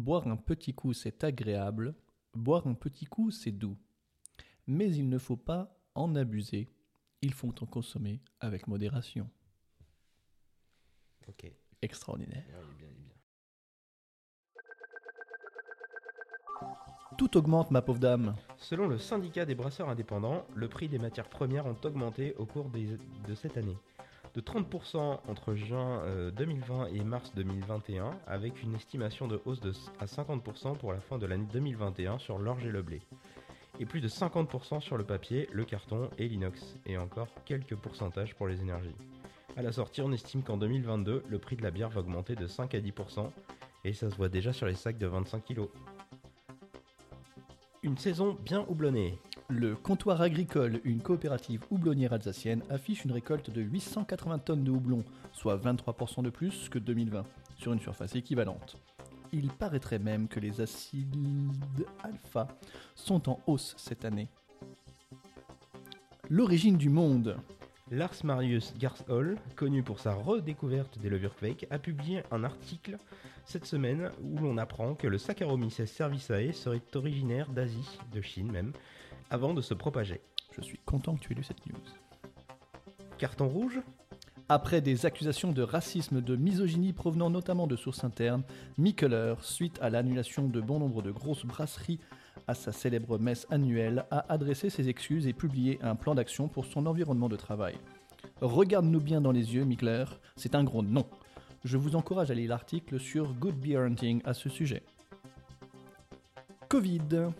Boire un petit coup, c'est agréable. Boire un petit coup, c'est doux. Mais il ne faut pas en abuser. Il faut en consommer avec modération. Ok. Extraordinaire. Ouais, il est bien, il est bien. Tout augmente, ma pauvre dame. Selon le syndicat des brasseurs indépendants, le prix des matières premières ont augmenté au cours des- de cette année. De 30% entre juin euh, 2020 et mars 2021, avec une estimation de hausse de, à 50% pour la fin de l'année 2021 sur l'orge et le blé. Et plus de 50% sur le papier, le carton et l'inox. Et encore quelques pourcentages pour les énergies. À la sortie, on estime qu'en 2022, le prix de la bière va augmenter de 5 à 10%. Et ça se voit déjà sur les sacs de 25 kg. Une saison bien houblonnée. Le comptoir agricole, une coopérative houblonnière alsacienne, affiche une récolte de 880 tonnes de houblon, soit 23% de plus que 2020, sur une surface équivalente. Il paraîtrait même que les acides alpha sont en hausse cette année. L'origine du monde. Lars Marius Garshol, connu pour sa redécouverte des levures fake, a publié un article cette semaine où l'on apprend que le Saccharomyces cerevisiae serait originaire d'Asie, de Chine même, avant de se propager. Je suis content que tu aies lu cette news. Carton rouge Après des accusations de racisme, de misogynie provenant notamment de sources internes, Mikkeler, suite à l'annulation de bon nombre de grosses brasseries à sa célèbre messe annuelle, a adressé ses excuses et publié un plan d'action pour son environnement de travail. Regarde-nous bien dans les yeux, Mikkeler, c'est un gros non. Je vous encourage à lire l'article sur Good Beer Hunting à ce sujet. Covid.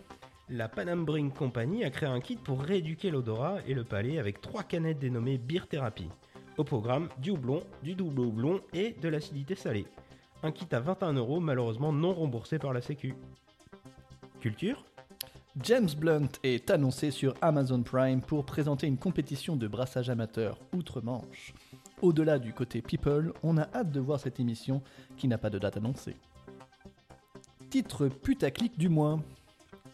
La Panam Company a créé un kit pour rééduquer l'odorat et le palais avec trois canettes dénommées Beer Therapy. Au programme, du houblon, du double houblon et de l'acidité salée. Un kit à 21 euros, malheureusement non remboursé par la Sécu. Culture? James Blunt est annoncé sur Amazon Prime pour présenter une compétition de brassage amateur outre-Manche. Au-delà du côté people, on a hâte de voir cette émission qui n'a pas de date annoncée. Titre putaclic du mois.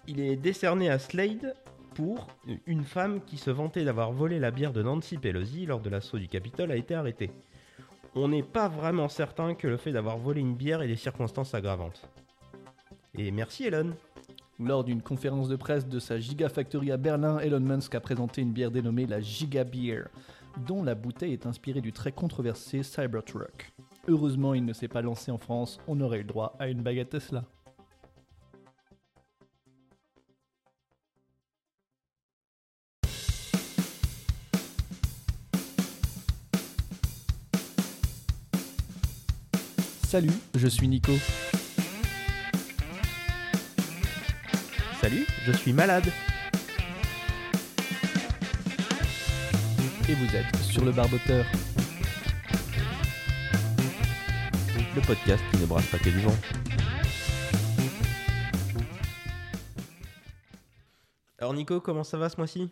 Il est décerné à Slade pour une femme qui se vantait d'avoir volé la bière de Nancy Pelosi lors de l'assaut du Capitole a été arrêtée. On n'est pas vraiment certain que le fait d'avoir volé une bière ait des circonstances aggravantes. Et merci Elon. Lors d'une conférence de presse de sa Gigafactory à Berlin, Elon Musk a présenté une bière dénommée la Giga Beer, dont la bouteille est inspirée du très controversé Cybertruck. Heureusement, il ne s'est pas lancé en France, on aurait eu le droit à une baguette Tesla. Salut, je suis Nico. Salut, je suis malade. Et vous êtes sur le barboteur. Le podcast qui ne brasse pas que du vent. Alors Nico, comment ça va ce mois-ci?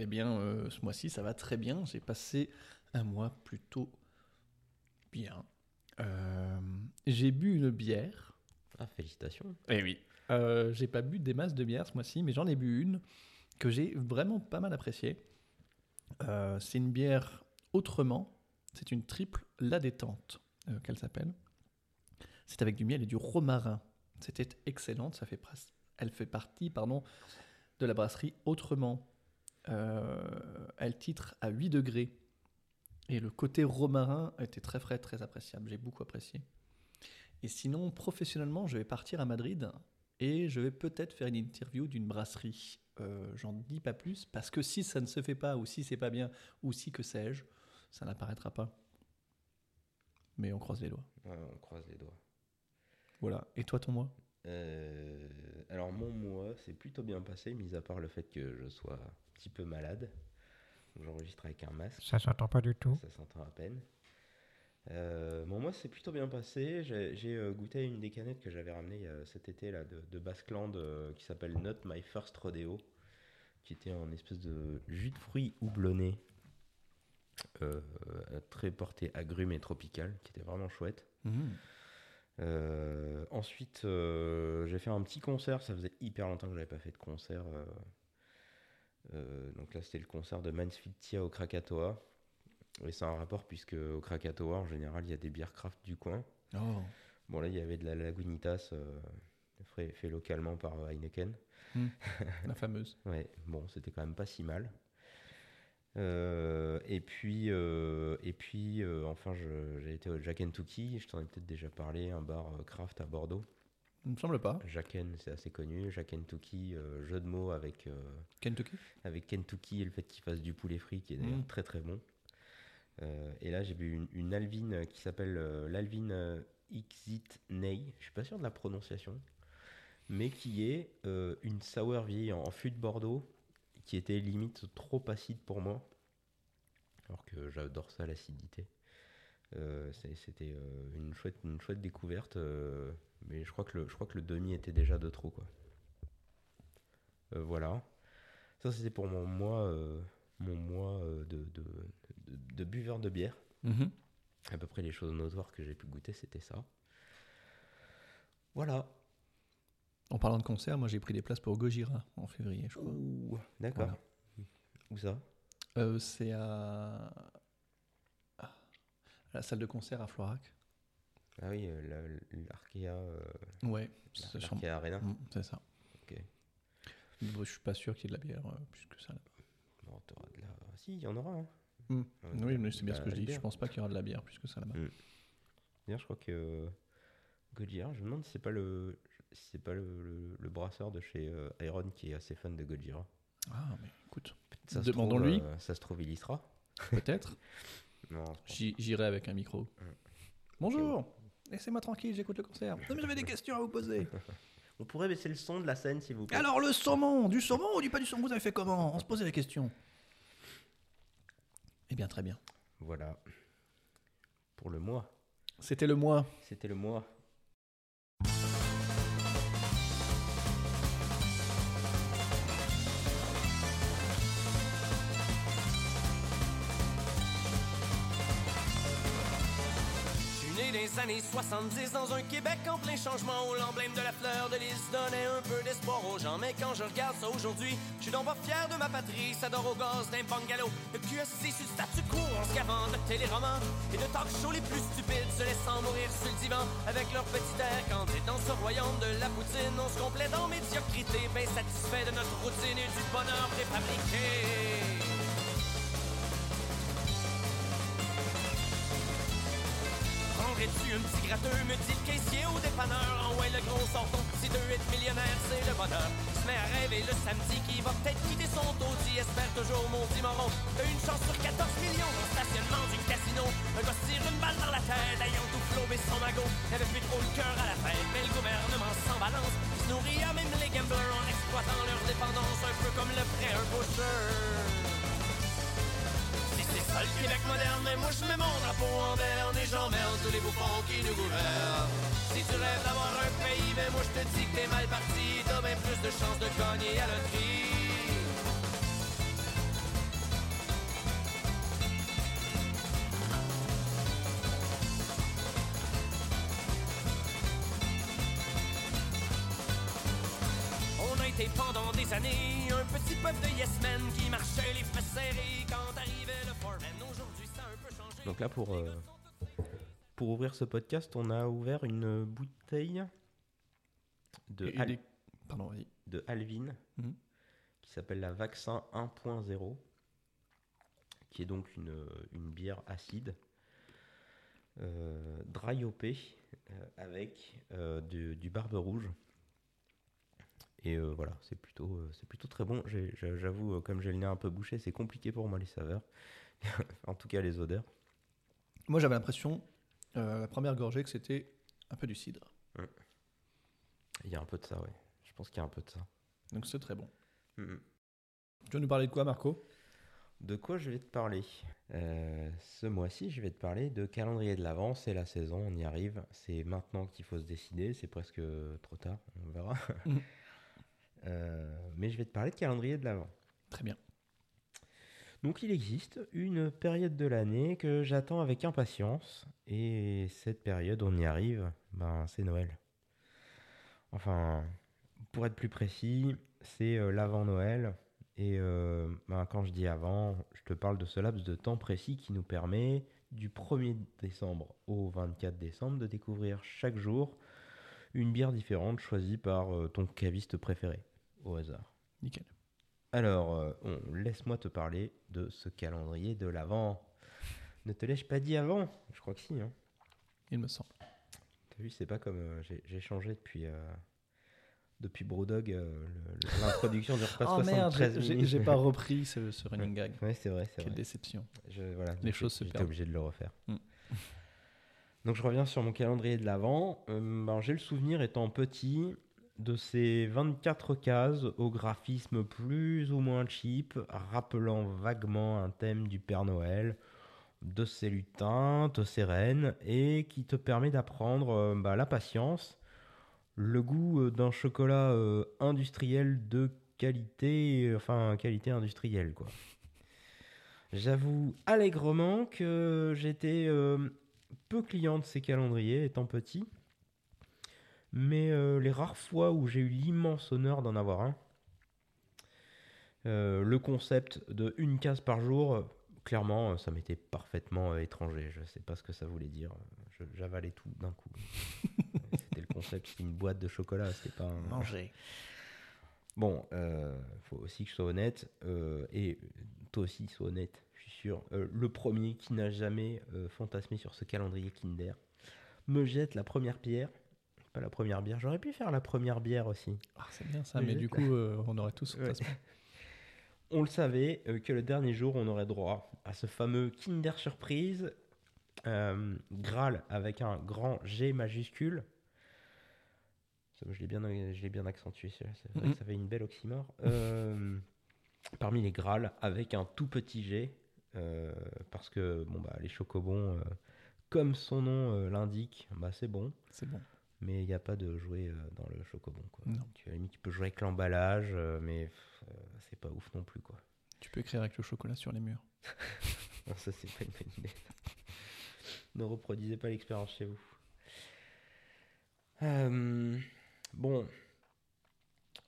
Eh bien, euh, ce mois-ci, ça va très bien. J'ai passé un mois plutôt bien. Euh, j'ai bu une bière. Ah, félicitations. Eh oui. Euh, j'ai pas bu des masses de bière ce mois-ci, mais j'en ai bu une que j'ai vraiment pas mal appréciée. Euh, c'est une bière autrement. C'est une triple La Détente, euh, qu'elle s'appelle. C'est avec du miel et du romarin. C'était excellente. Ça fait pres- Elle fait partie, pardon, de la brasserie Autrement. Euh, elle titre à 8 degrés. Et le côté romarin était très frais, très appréciable. J'ai beaucoup apprécié. Et sinon, professionnellement, je vais partir à Madrid et je vais peut-être faire une interview d'une brasserie. Euh, J'en dis pas plus parce que si ça ne se fait pas, ou si c'est pas bien, ou si que sais-je, ça n'apparaîtra pas. Mais on croise les doigts. on croise les doigts. Voilà. Et toi, ton mois Euh, alors mon mois s'est plutôt bien passé, mis à part le fait que je sois un petit peu malade. J'enregistre avec un masque, Ça s'entend pas du tout. ça s'entend à peine. Euh, mon mois s'est plutôt bien passé. J'ai euh, goûté à une des canettes que j'avais ramenées euh, cet été là, de, de Basqueland euh, qui s'appelle Not My First Rodeo, qui était un espèce de jus de fruits houblonné, euh, très porté agrumes et tropical, qui était vraiment chouette. Euh, ensuite, euh, j'ai fait un petit concert. Ça faisait hyper longtemps que j'avais pas fait de concert. Euh, donc là, c'était le concert de Mansfield Tia au Krakatoa. Et c'est un rapport puisque au Krakatoa, en général, il y a des bières craft du coin. Oh. Bon, là, il y avait de la Lagunitas, euh, fait, fait localement par euh, Heineken. La fameuse. Ouais, bon, c'était quand même pas si mal. Euh, et puis, euh, et puis enfin, j'ai été au Jack and Tookie, je t'en ai peut-être déjà parlé, un bar craft à Bordeaux. Il me semble pas. Jacken, c'est assez connu. Jack and Tookie, euh, jeu de mots avec, euh, Kentucky avec Kentucky et le fait qu'il fasse du poulet frit, qui est d'ailleurs Mm. très très bon. Euh, et là, j'ai bu une, une Alvin qui s'appelle euh, l'Alvin euh, Exit Ney. Je suis pas sûr de la prononciation, mais qui est euh, une sour vieille en, en fût de Bordeaux, qui était limite trop acide pour moi, alors que j'adore ça l'acidité. Euh, C'était euh, une chouette, une chouette découverte, euh, mais je crois que le, je crois que le demi était déjà de trop quoi. Euh, voilà. Ça, c'était pour mon mois, euh, mon mois euh, de, de, de- de buveur de bière. Mhm. À peu près les choses notoires que j'ai pu goûter, c'était ça. Voilà. En parlant de concert, moi j'ai pris des places pour Gojira en février, je crois. D'accord. Voilà. Où ça? C'est à... à la salle de concert à Florac. Ah oui, euh, la- l'Arkea, euh, Ouais, l'Arkea Arena. Mm, c'est ça. Ok. Je suis pas sûr qu'il y ait de la bière euh, plus que ça. là. Bon, t'auras de la... Si, il y en aura. Hein. Mm. Oui, mais c'est bien ce que je dis. Je pense pas qu'il y aura de la bière plus que ça là-bas. Mm. D'ailleurs, je crois que Gojira, je me demande si c'est pas le, si c'est pas le, le- le brasseur de chez euh, Iron qui est assez fan de Gojira. Ah, mais écoute, Demandons-lui. euh, ça se trouve, il y sera. peut-être. J'irai avec un micro. Bonjour Laissez-moi tranquille, j'écoute le concert. Non, mais j'avais des questions à vous poser. On pourrait baisser le son de la scène, s'il vous plaît. Alors, le saumon Du saumon ou du pas du saumon Vous avez fait comment? On se posait la question. Eh bien, très bien. Voilà. Pour le mois. C'était le mois. C'était le mois. Des années 70 dans un Québec en plein changement où l'emblème de la fleur de lys donnait un peu d'espoir aux gens. Mais quand je regarde ça aujourd'hui, je suis donc pas fier de ma patrie. Ça dort au gaz d'un bungalow. Le cul assis sur statu quo en se de téléromans et de talk shows les plus stupides se laissant mourir sur le divan avec leur petit air candide. Dans ce royaume de la poutine, on se complaît dans médiocrité, bien satisfait de notre routine et du bonheur préfabriqué. Prendrais-tu un petit gratteux, me dit le caissier au dépanneur. En ouais, le gros sort ton petit 2 8 millionnaire, c'est le bonheur. Se met à rêver le samedi qui va peut-être quitter son taudis. Espère toujours mon moron. T'as une chance sur 14 millions dans le stationnement du casino. Un gars tire une balle dans la tête, ayant tout flobé son magot. Y'avait plus trop le cœur à la fête, mais le gouvernement s'en balance. Il se nourrit à même les gamblers en exploitant leur dépendance Un peu comme le prêt un le Québec moderne, mais moi je mets mon drapeau en berne et j'emmerde tous les bouffons qui nous gouvernent. Si tu rêves d'avoir un pays, mais moi je te dis que t'es mal parti, t'as bien plus de chances de gagner à loterie. On a été pendant des années un petit peuple de yes men qui marchait les fesses serrées quand arrivait Donc là, pour, euh, pour ouvrir ce podcast, on a ouvert une bouteille de, Al- Pardon, de Alvin Mhm. qui s'appelle la Vaccin 1.0, qui est donc une, une bière acide, euh, dry euh, avec euh, du, du barbe rouge. Et euh, voilà, c'est plutôt, euh, c'est plutôt très bon. J'avoue, euh, comme j'ai le nez un peu bouché, c'est compliqué pour moi les saveurs. en tout cas, les odeurs. Moi, j'avais l'impression, euh, la première gorgée, que c'était un peu du cidre. Il y a un peu de ça, ouais. Je pense qu'il y a un peu de ça. Donc, c'est très bon. Tu veux nous parler de quoi, Marco? De quoi je vais te parler? Euh, Ce mois-ci, je vais te parler de calendrier de l'Avent. C'est la saison, on y arrive. C'est maintenant qu'il faut se décider. C'est presque trop tard, on verra. Mhm. Euh, mais je vais te parler de calendrier de l'Avent. Très bien. Donc il existe une période de l'année que j'attends avec impatience. Et cette période, on y arrive, ben, c'est Noël. Enfin, pour être plus précis, c'est euh, l'avant-Noël. Et euh, ben, quand je dis avant, je te parle de ce laps de temps précis qui nous permet du 1er décembre au 24 décembre de découvrir chaque jour une bière différente choisie par euh, ton caviste préféré, au hasard. Nickel. Alors, euh, on- laisse-moi te parler de ce calendrier de l'Avent. Ne te l'ai-je pas dit avant? Je crois que si. Hein. Il me semble. T'as vu, c'est pas comme euh, j'ai- j'ai changé depuis, euh, depuis Brewdog, euh, le- le- l'introduction du repas Oh merde, 73 j'ai- j'ai minutes. j'ai pas repris ce, ce running gag. Ouais, c'est vrai, c'est Quelle vrai. déception. Je- voilà, Les donc choses se J'étais perdent. obligé de le refaire. Mm. Donc je reviens sur mon calendrier de l'Avent. Ben, J'ai le souvenir, étant petit, de ces 24 cases au graphisme plus ou moins cheap, rappelant vaguement un thème du Père Noël, de ses lutins, de ses reines, et qui te permet d'apprendre euh, bah, la patience, le goût euh, d'un chocolat euh, industriel de qualité, enfin qualité industrielle quoi. J'avoue allègrement que j'étais peu client de ces calendriers étant petit. Mais euh, les rares fois où j'ai eu l'immense honneur d'en avoir un, euh, le concept de une case par jour, clairement, euh, ça m'était parfaitement étranger. Je sais pas ce que ça voulait dire. J'avalais tout d'un coup. c'était le concept, c'était une boîte de chocolat, c'était pas un... Manger. Bon, euh, faut aussi que je sois honnête, euh, et toi aussi sois honnête, je suis sûr. Euh, le premier qui n'a jamais fantasmé sur ce calendrier Kinder me jette la première pierre. Pas la première bière, j'aurais pu faire la première bière aussi. Ah, c'est bien ça, mais du coup, euh, on aurait tous Ouais. On le savait euh, que le dernier jour, on aurait droit à ce fameux Kinder Surprise, euh, Graal avec un grand G majuscule. Je l'ai bien, je bien accentué, c'est vrai Mhm. que ça fait une belle oxymore. Euh, parmi les Graal avec un tout petit G, parce que bon, bah, les chocobons, comme son nom l'indique, bah, c'est bon. C'est bon. Mais il n'y a pas de jouet euh, dans le chocobon. Quoi. Tu, à la limite, tu peux jouer avec l'emballage, euh, mais euh, c'est pas ouf non plus. Quoi. Tu peux écrire avec le chocolat sur les murs. Non, ça, c'est pas une bonne idée. ne reproduisez pas l'expérience chez vous. Euh, bon,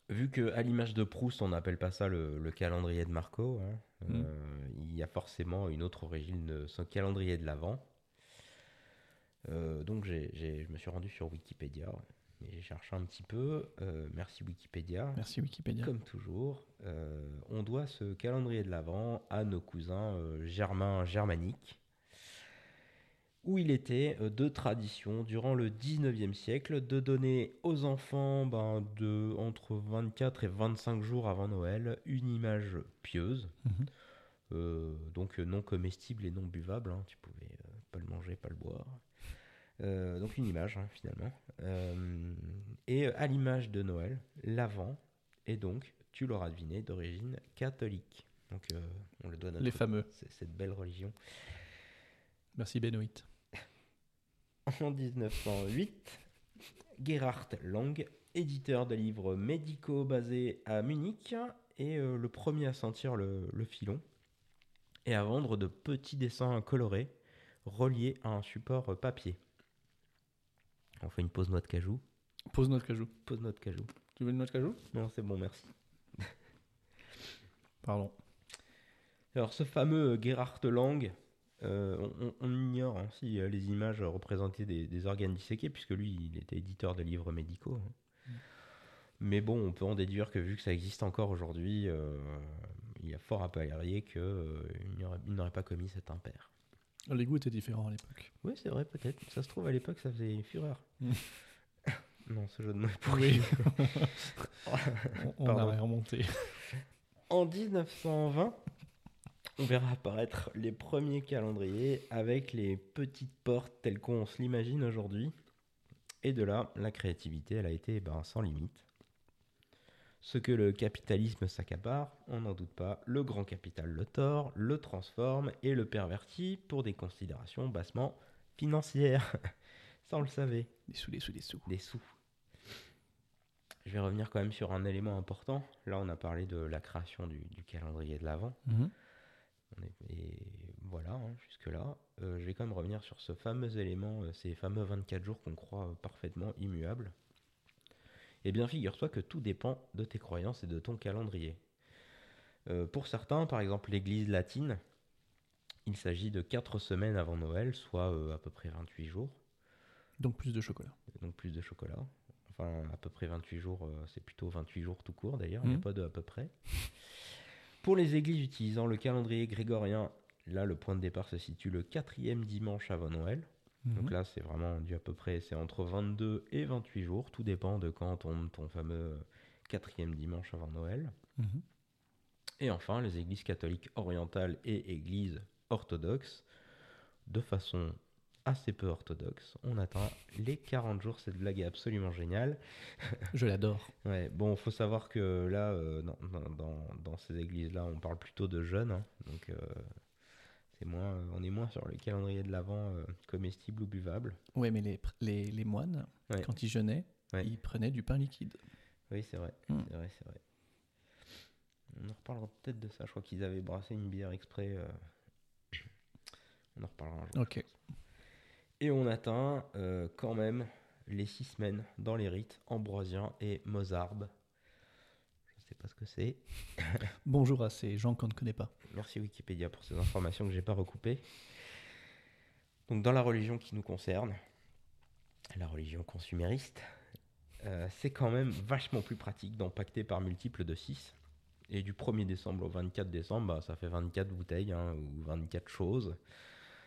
vu que à l'image de Proust, on n'appelle pas ça le, le calendrier de Marco, hein, Mm. euh, il y a forcément une autre origine de ce calendrier de l'Avent. Euh, donc, je me suis rendu sur Wikipédia et j'ai cherché un petit peu. Euh, merci Wikipédia. Merci Wikipédia. Comme toujours, euh, on doit ce calendrier de l'Avent à nos cousins germains germaniques, où il était de tradition durant le 19e siècle de donner aux enfants ben, de entre 24 et 25 jours avant Noël une image pieuse, Mhm. euh, donc non comestible et non buvable, hein, tu pouvais euh, pas le manger, pas le boire. Euh, donc une image hein, finalement. Euh, et euh, à l'image de Noël, l'Avent est donc, tu l'auras deviné, d'origine catholique. Donc euh, on le doit à notre- Les fameux. cette belle religion. Merci Benoît. En 1908, Gerhard Lang, éditeur de livres médicaux basé à Munich, est le premier à sentir le, le filon et à vendre de petits dessins colorés reliés à un support papier. On fait une pause noix de cajou. Pose notre cajou. Pause noix de cajou. Tu veux une noix de cajou? Non, c'est bon, merci. Pardon. Alors, ce fameux euh, Gerhard Lang, euh, on, ignore hein, si euh, les images représentaient des, des organes disséqués, puisque lui, il était éditeur de livres médicaux. hein. Mais bon, on peut en déduire que vu que ça existe encore aujourd'hui, euh, il y a fort à parier qu'il n'aurait il n'aurait pas commis cet impair. Les goûts étaient différents à l'époque. Oui, c'est vrai, peut-être. Ça se trouve, à l'époque, ça faisait fureur. Mm. non, ce jeu de mots est pourri. On on a remonté. En 1920, on verra apparaître les premiers calendriers avec les petites portes telles qu'on se l'imagine aujourd'hui. Et de là, la créativité, elle a été ben, sans limite. Ce que le capitalisme s'accapare, on n'en doute pas, le grand capital le tord, le transforme et le pervertit pour des considérations bassement financières. Ça, on le savait Des sous, des sous, des sous. des sous. Je vais revenir quand même sur un élément important. Là, on a parlé de la création du, du calendrier de l'Avent. Mhm. Et voilà, hein, jusque-là. Euh, je vais quand même revenir sur ce fameux élément, euh, ces fameux 24 jours qu'on croit euh, parfaitement immuables. Eh bien, figure-toi que tout dépend de tes croyances et de ton calendrier. Euh, pour certains, par exemple l'Église latine, il s'agit de 4 semaines avant Noël, soit euh, à peu près 28 jours Donc plus de chocolat. donc plus de chocolat. Enfin, à peu près 28 jours, euh, c'est plutôt 28 jours tout court d'ailleurs, il n'y a Mhm. pas de à peu près. Pour les églises utilisant le calendrier grégorien, là, le point de départ se situe le quatrième dimanche avant Noël. Donc Mhm. là, c'est vraiment du à peu près, c'est entre 22 et 28 jours, tout dépend de quand tombe ton fameux quatrième dimanche avant Noël. Mhm. Et enfin, les églises catholiques orientales et églises orthodoxes, de façon assez peu orthodoxe, on atteint les 40 jours. Cette blague est absolument géniale. Je l'adore. Ouais, bon, faut savoir que là, euh, dans, dans- dans- ces églises-là, on parle plutôt de jeûne, hein. donc euh, c'est moins, on est moins sur les calendriers de l'Avent euh, comestibles ou buvables. Ouais, mais les, pr- les, les moines, Ouais. quand ils jeûnaient, Ouais. ils prenaient du pain liquide. Oui, c'est vrai, Hmm. c'est vrai, c'est vrai. On en reparlera peut-être de ça. Je crois qu'ils avaient brassé une bière exprès. euh, On en reparlera un jour. Ok. Et on atteint euh, quand même les six semaines dans les rites ambroisiens et mozarbe. Pas ce que c'est. Bonjour à ces gens qu'on ne connaît pas. Merci Wikipédia pour ces informations que j'ai pas recoupées. Donc dans la religion qui nous concerne, la religion consumériste, euh, c'est quand même vachement plus pratique d'en pacter par multiples de 6. Et du 1er décembre au 24 décembre, bah, ça fait 24 bouteilles hein, ou 24 choses.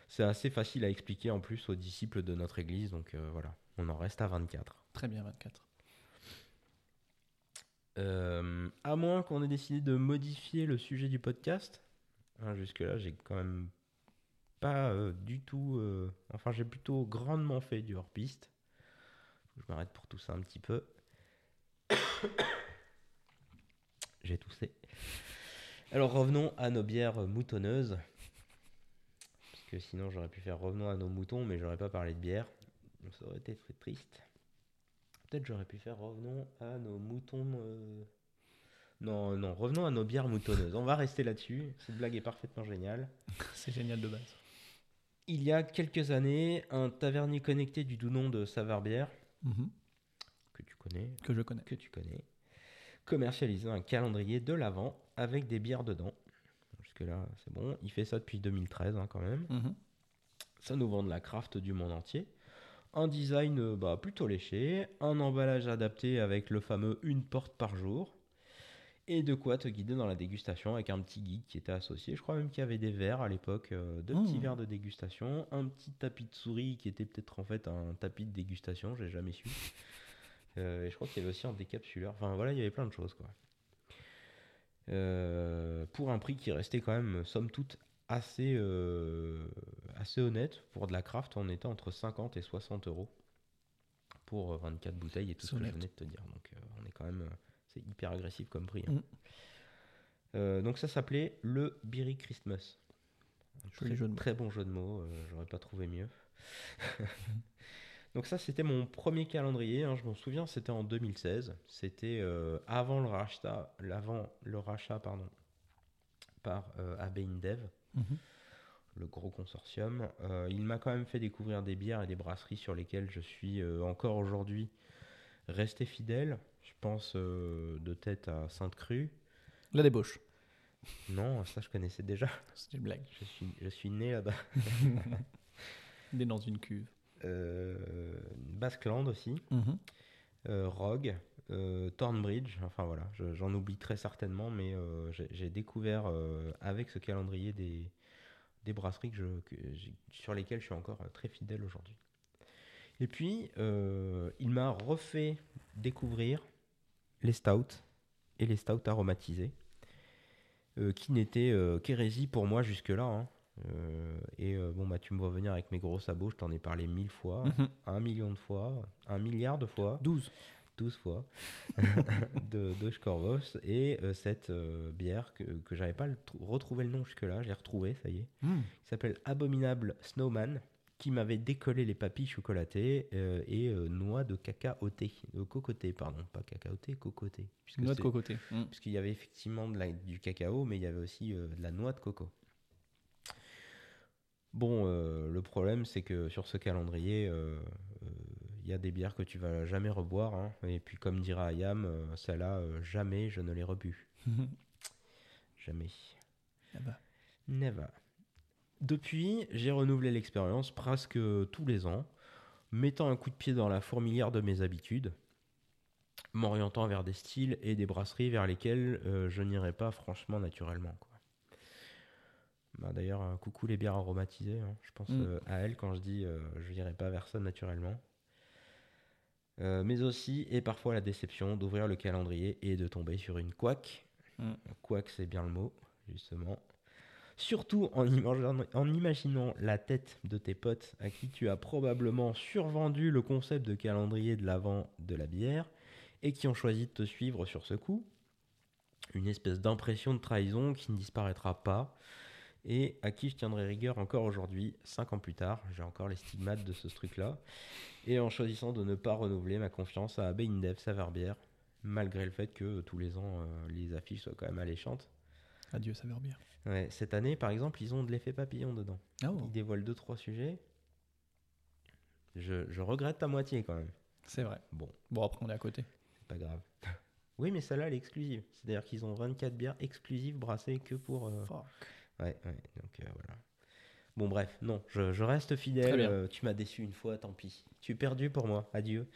C'est assez facile à expliquer en plus aux disciples de notre église, donc euh, voilà, on en reste à 24. Très bien, 24. Euh, à moins qu'on ait décidé de modifier le sujet du podcast. Hein, Jusque-là, j'ai quand même pas euh, du tout. euh, enfin, j'ai plutôt grandement fait du hors-piste. Je m'arrête pour tout ça un petit peu. j'ai toussé. Alors, revenons à nos bières moutonneuses. Parce que sinon, j'aurais pu faire revenons à nos moutons, mais j'aurais pas parlé de bière. Ça aurait été très triste. Peut-être j'aurais pu faire revenons à nos moutons. euh, Non, non, revenons à nos bières moutonneuses. On va rester là-dessus. Cette blague est parfaitement géniale. C'est génial de base. Il y a quelques années, un tavernier connecté du doux nom de Savard-Bière, Mhm. que tu connais, Que je connais. que tu connais, commercialisait un calendrier de l'Avent avec des bières dedans. Jusque-là, c'est bon. Il fait ça depuis 2013 hein, quand même. Mhm. Ça nous vend de la craft du monde entier. Un design euh, bah, plutôt léché, un emballage adapté avec le fameux une porte par jour, et de quoi te guider dans la dégustation avec un petit guide qui était associé. Je crois même qu'il y avait des verres à l'époque, euh, deux petits Mmh. verres de dégustation, un petit tapis de souris qui était peut-être en fait un tapis de dégustation, j'ai jamais su. Euh, et je crois qu'il y avait aussi un décapsuleur. Enfin voilà, il y avait plein de choses quoi. Euh, pour un prix qui restait quand même, somme toute, assez, euh, assez honnête. Pour de la craft, on était entre 50 et 60 euros pour euh, 24 bouteilles et tout ce que je venais de te dire. Donc euh, on est quand même, euh, c'est hyper agressif comme prix. hein. Mm. Euh, donc ça s'appelait le Beery Christmas. Un très, jeu de mots. très bon jeu de mots, euh, j'aurais pas trouvé mieux. donc ça c'était mon premier calendrier, hein, je m'en souviens, c'était en 2016. C'était euh, avant le rachat, l'avant le rachat pardon, par euh, AB InBev Mhm. le gros consortium. Euh, il m'a quand même fait découvrir des bières et des brasseries sur lesquelles je suis euh, encore aujourd'hui resté fidèle. Je pense euh, de tête à Sainte-Crue. La débauche. Non, ça je connaissais déjà. C'est une blague. Je suis, je suis né là-bas. Est dans une cuve. Euh, Basqueland aussi. Mhm. euh, Rogue, euh, Thornbridge, enfin voilà, je- j'en oublie très certainement, mais euh, j'ai découvert euh, avec ce calendrier des, des brasseries que je, que j'ai- sur lesquelles je suis encore euh, très fidèle aujourd'hui. Et puis, il m'a refait découvrir les stouts et les stouts aromatisés, qui n'étaient qu'hérésie pour moi jusque-là. hein. Euh, et euh, bon, bah, tu me vois venir avec mes gros sabots, je t'en ai parlé mille fois, Mhm. un million de fois, un milliard de fois. 12. 12 fois de, de Scorvos et euh, cette euh, bière que, que j'avais pas le retrouvé le nom jusque-là, j'ai retrouvé, ça y est, Mm. qui s'appelle Abominable Snowman, qui m'avait décollé les papilles chocolatées euh, et euh, noix de cacaoté, de cocoté, pardon, pas cacaoté, cocoté. Noix de cocoté. Mm. Puisqu'il y avait effectivement de la- du cacao, mais il y avait aussi de la noix de coco. Bon, le problème, c'est que sur ce calendrier, il y a des bières que tu vas jamais reboire. hein. et puis, comme dira Ayam, euh, celle-là, euh, jamais je ne l'ai rebu. Jamais. Bah. Never. Depuis, j'ai renouvelé l'expérience presque tous les ans, mettant un coup de pied dans la fourmilière de mes habitudes. m'orientant vers des styles et des brasseries vers lesquelles euh, je n'irai pas franchement naturellement. quoi. Bah, D'ailleurs, coucou les bières aromatisées. hein. Je pense Mm. à elles quand je dis je n'irai pas vers ça naturellement. Euh, mais aussi, et parfois la déception, d'ouvrir le calendrier et de tomber sur une couac. Mm. Couac, c'est bien le mot, justement. Surtout en imaginant, en imaginant la tête de tes potes à qui tu as probablement survendu le concept de calendrier de l'avant de la bière et qui ont choisi de te suivre sur ce coup. Une espèce d'impression de trahison qui ne disparaîtra pas et à qui je tiendrai rigueur encore aujourd'hui, cinq ans plus tard. J'ai encore les stigmates de ce truc-là. Et en choisissant de ne pas renouveler ma confiance à AB InDev Savarbière, malgré le fait que euh, tous les ans, euh, les affiches soient quand même alléchantes. Adieu. Ouais, cette année, par exemple, ils ont de l'effet papillon dedans. Ah, oh, Ils dévoilent deux trois sujets. Je, je regrette ta moitié quand même. c'est vrai. Bon, Bon, après, on est à côté. c'est pas grave. oui, mais celle-là, elle est exclusive. C'est-à-dire qu'ils ont 24 bières exclusives brassées que pour. euh, Fuck. Ouais, ouais, donc euh, voilà. Bon, bref, non, je, je reste fidèle. euh, tu m'as déçu une fois, tant pis. Tu es perdu pour moi. Adieu.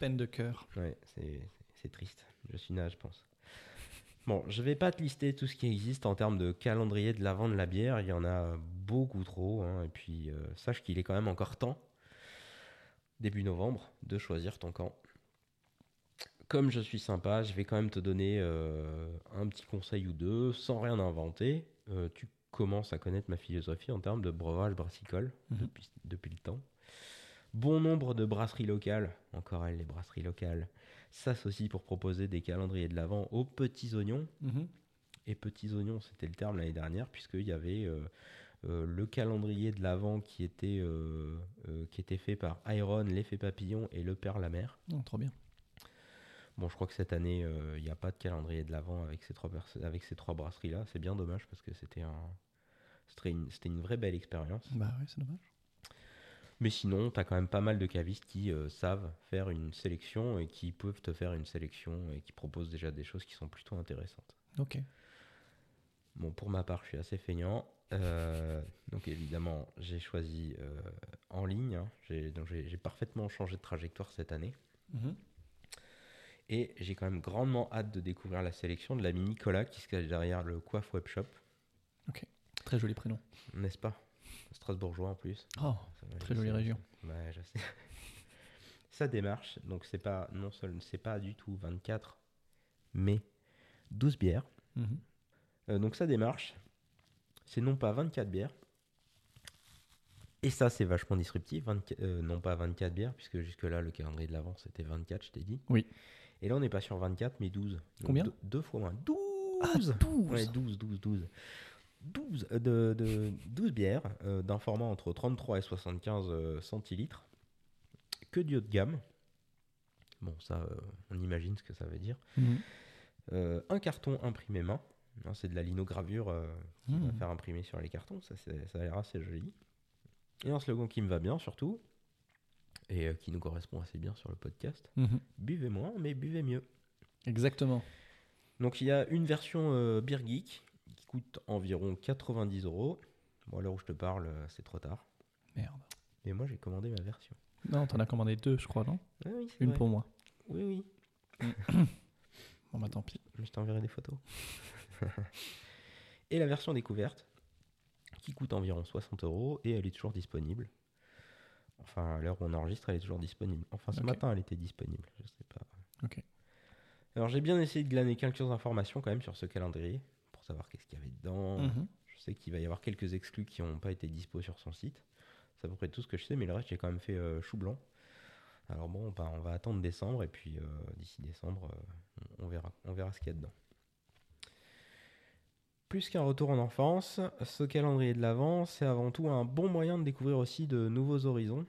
Peine de cœur. Ouais, c'est c'est triste. Je suis naze, je pense. Bon, je vais pas te lister tout ce qui existe en termes de calendrier de l'avant de la bière. Il y en a beaucoup trop. hein, Et puis, euh, sache qu'il est quand même encore temps, début novembre, de choisir ton camp. Comme je suis sympa, je vais quand même te donner euh, un petit conseil ou deux, sans rien inventer. Euh, tu commences à connaître ma philosophie en termes de breuvage brassicole Mhm. depuis, depuis le temps. Bon nombre de brasseries locales, encore elles, les brasseries locales, s'associent pour proposer des calendriers de l'avant aux petits oignons. Mhm. Et petits oignons, c'était le terme l'année dernière, puisqu'il y avait euh, euh, le calendrier de l'avant qui, était, euh, qui était fait par Iron, l'effet papillon et le Père la Mer. Non, trop bien. Bon, je crois que cette année, euh, il n'y a pas de calendrier de l'avant avec ces trois, pers- avec ces trois brasseries-là. C'est bien dommage parce que c'était un, c'était une, c'était une vraie belle expérience. Bah ouais, c'est dommage. Mais sinon, tu as quand même pas mal de cavistes qui euh, savent faire une sélection et qui peuvent te faire une sélection et qui proposent déjà des choses qui sont plutôt intéressantes. Ok. Bon, pour ma part, je suis assez feignant. Euh, donc évidemment, j'ai choisi euh, en ligne. hein. J'ai, donc j'ai, parfaitement changé de trajectoire cette année. Mhm. Et j'ai quand même grandement hâte de découvrir la sélection de l'ami Nicolas qui se cache derrière le Coiffe Webshop, Très joli prénom. n'est-ce pas? Strasbourgeois en plus. Oh, Très jolie région. Ouais, je sais. Sa démarche, donc c'est pas non seul, c'est pas du tout 24, mais 12 bières. Mhm. Euh, donc sa démarche, c'est non pas 24 bières, et ça c'est vachement disruptif, 24 euh, non pas 24 bières, puisque jusque-là le calendrier de l'avant c'était 24, je t'ai dit. Oui. Et là on n'est pas sur 24, mais 12. Donc Combien deux, deux fois moins. 12 Ah, 12 Ouais, 12, 12, 12. 12, euh, de, de- 12 bières euh, d'un format entre 33 et 75 euh, centilitres, que du haut de gamme. Bon, ça, euh, on imagine ce que ça veut dire. Mhm. Un carton imprimé main. C'est de la linogravure qu'on va Mhm. faire imprimer sur les cartons. Ça, ça a l'air assez joli. Et un slogan qui me va bien, surtout, et euh, qui nous correspond assez bien sur le podcast. Mhm. Buvez moins, mais buvez mieux. Exactement. Donc il y a une version euh, Beer Geek qui coûte environ 90 euros. Bon, à l'heure où je te parle, euh, c'est trop tard. Merde. Mais moi, j'ai commandé ma version. Non, t'en as commandé deux, je crois, non? Ah oui, Une vrai. pour moi. Oui, oui. Bon, bah tant pis. Je t'enverrai des photos. et la version découverte, qui coûte environ 60 euros, et elle est toujours disponible. Enfin, à l'heure où on enregistre, elle est toujours disponible. Enfin, ce matin, elle était disponible. Je sais pas. Ok. Alors, j'ai bien essayé de glaner quelques informations quand même sur ce calendrier, pour savoir qu'est-ce qu'il y avait dedans. Mhm. Je sais qu'il va y avoir quelques exclus qui n'ont pas été dispo sur son site. C'est à peu près tout ce que je sais, mais le reste, j'ai quand même fait euh, chou blanc. Alors bon, bah, on va attendre décembre, et puis euh, d'ici décembre, euh, on, verra, on verra ce qu'il y a dedans. Plus qu'un retour en enfance, ce calendrier de l'Avent, c'est avant tout un bon moyen de découvrir aussi de nouveaux horizons.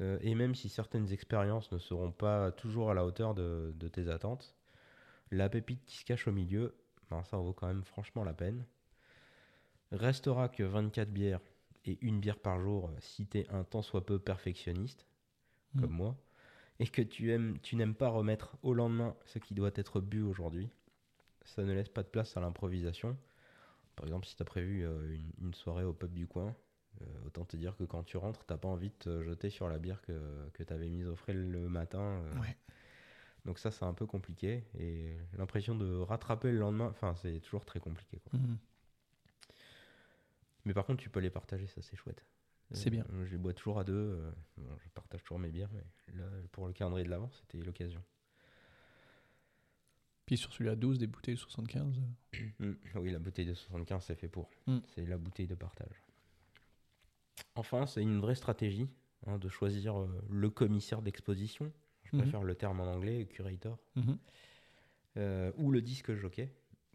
Euh, et même si certaines expériences ne seront pas toujours à la hauteur de, de tes attentes, la pépite qui se cache au milieu, ben, ça en vaut quand même franchement la peine. Restera que 24 bières et une bière par jour si t'es un tant soit peu perfectionniste, comme Mm. moi, et que tu aimes, tu n'aimes pas remettre au lendemain ce qui doit être bu aujourd'hui. Ça ne laisse pas de place à l'improvisation. Par exemple, si tu as prévu euh, une, une soirée au pub du coin, euh, autant te dire que quand tu rentres, t'as pas envie de te jeter sur la bière que, que tu avais mise au frais le matin. euh, Ouais. Donc ça, c'est un peu compliqué. Et l'impression de rattraper le lendemain, enfin, c'est toujours très compliqué. quoi. Mhm. Mais par contre, tu peux les partager, ça c'est chouette. C'est bien. Je les bois toujours à deux. bon, je partage toujours mes bières, mais là, pour le calendrier de l'avant, c'était l'occasion. Puis sur celui à 12, des bouteilles 75. euh, Mm, Oui, la bouteille de 75, c'est fait pour. Mm. C'est la bouteille de partage. Enfin, c'est une vraie stratégie hein, de choisir euh, le commissaire d'exposition. Je Mhm. préfère le terme en anglais, curator. mhm. euh, ou le disque jockey,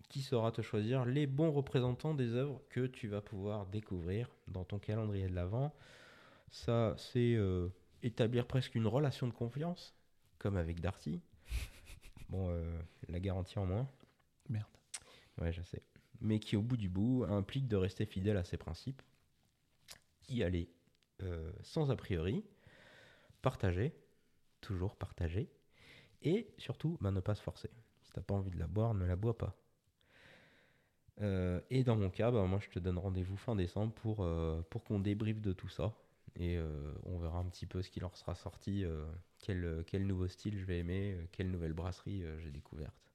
qui saura te choisir les bons représentants des œuvres que tu vas pouvoir découvrir dans ton calendrier de l'Avent. Ça, c'est euh, établir presque une relation de confiance, comme avec Darty. Bon, euh, la garantie en moins. Merde. Ouais, je sais. Mais qui, au bout du bout, implique de rester fidèle à ses principes, y aller euh, sans a priori, partager, toujours partager, et surtout, bah, ne pas se forcer. Si t'as pas envie de la boire, ne la bois pas. Euh, et dans mon cas, bah, moi je te donne rendez-vous fin décembre pour, euh, pour qu'on débriefe de tout ça. Et euh, on verra un petit peu ce qui leur sera sorti, euh, quel, quel nouveau style je vais aimer, euh, quelle nouvelle brasserie euh, j'ai découverte.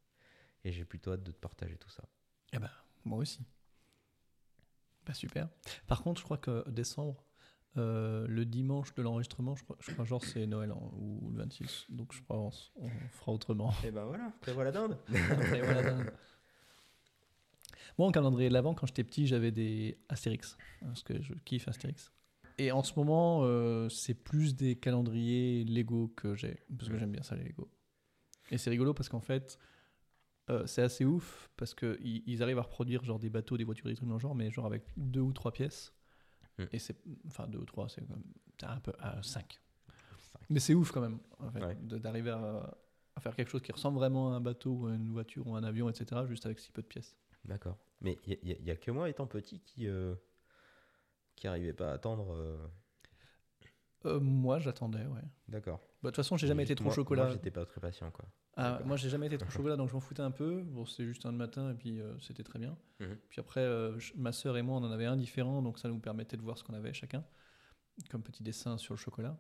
Et j'ai plutôt hâte de te partager tout ça. Eh ben, moi aussi. Bah super. Par contre, je crois que décembre, euh, le dimanche de l'enregistrement, je crois, je crois genre c'est Noël hein, ou le 26. Donc je crois on, fera autrement. Et ben voilà, prévois la dinde. Après, voilà, dingue. Moi, en calendrier de l'avant, quand j'étais petit, j'avais des Astérix. Parce que je kiffe Astérix. Et en ce moment, euh, c'est plus des calendriers Lego que j'ai. Parce que j'aime bien ça, les Lego. Et c'est rigolo parce qu'en fait, euh, c'est assez ouf. Parce qu'ils ils arrivent à reproduire genre des bateaux, des voitures, des trucs dans le genre, mais genre avec deux ou trois pièces. Mm. Et c'est. Enfin, deux ou trois, c'est un peu. à cinq. Mais c'est ouf quand même, en fait, Ouais. de- d'arriver à, à faire quelque chose qui ressemble vraiment à un bateau, ou à une voiture, ou à un avion, etc., juste avec si peu de pièces. D'accord. Mais il n'y a, que moi étant petit qui euh, qui arrivait pas à attendre. euh, Euh, moi, j'attendais, ouais. D'accord. Bah, De toute façon, j'ai jamais été trop Moi- chocolat. Moi, j'étais pas très patient, quoi. Ah, d'accord. moi, j'ai jamais été trop chocolat, donc je m'en foutais un peu. Bon, c'était juste un de matin, et puis euh, c'était très bien. Mhm. Puis après, euh, je- ma sœur et moi, on en avait un différent, donc ça nous permettait de voir ce qu'on avait chacun, comme petit dessin sur le chocolat.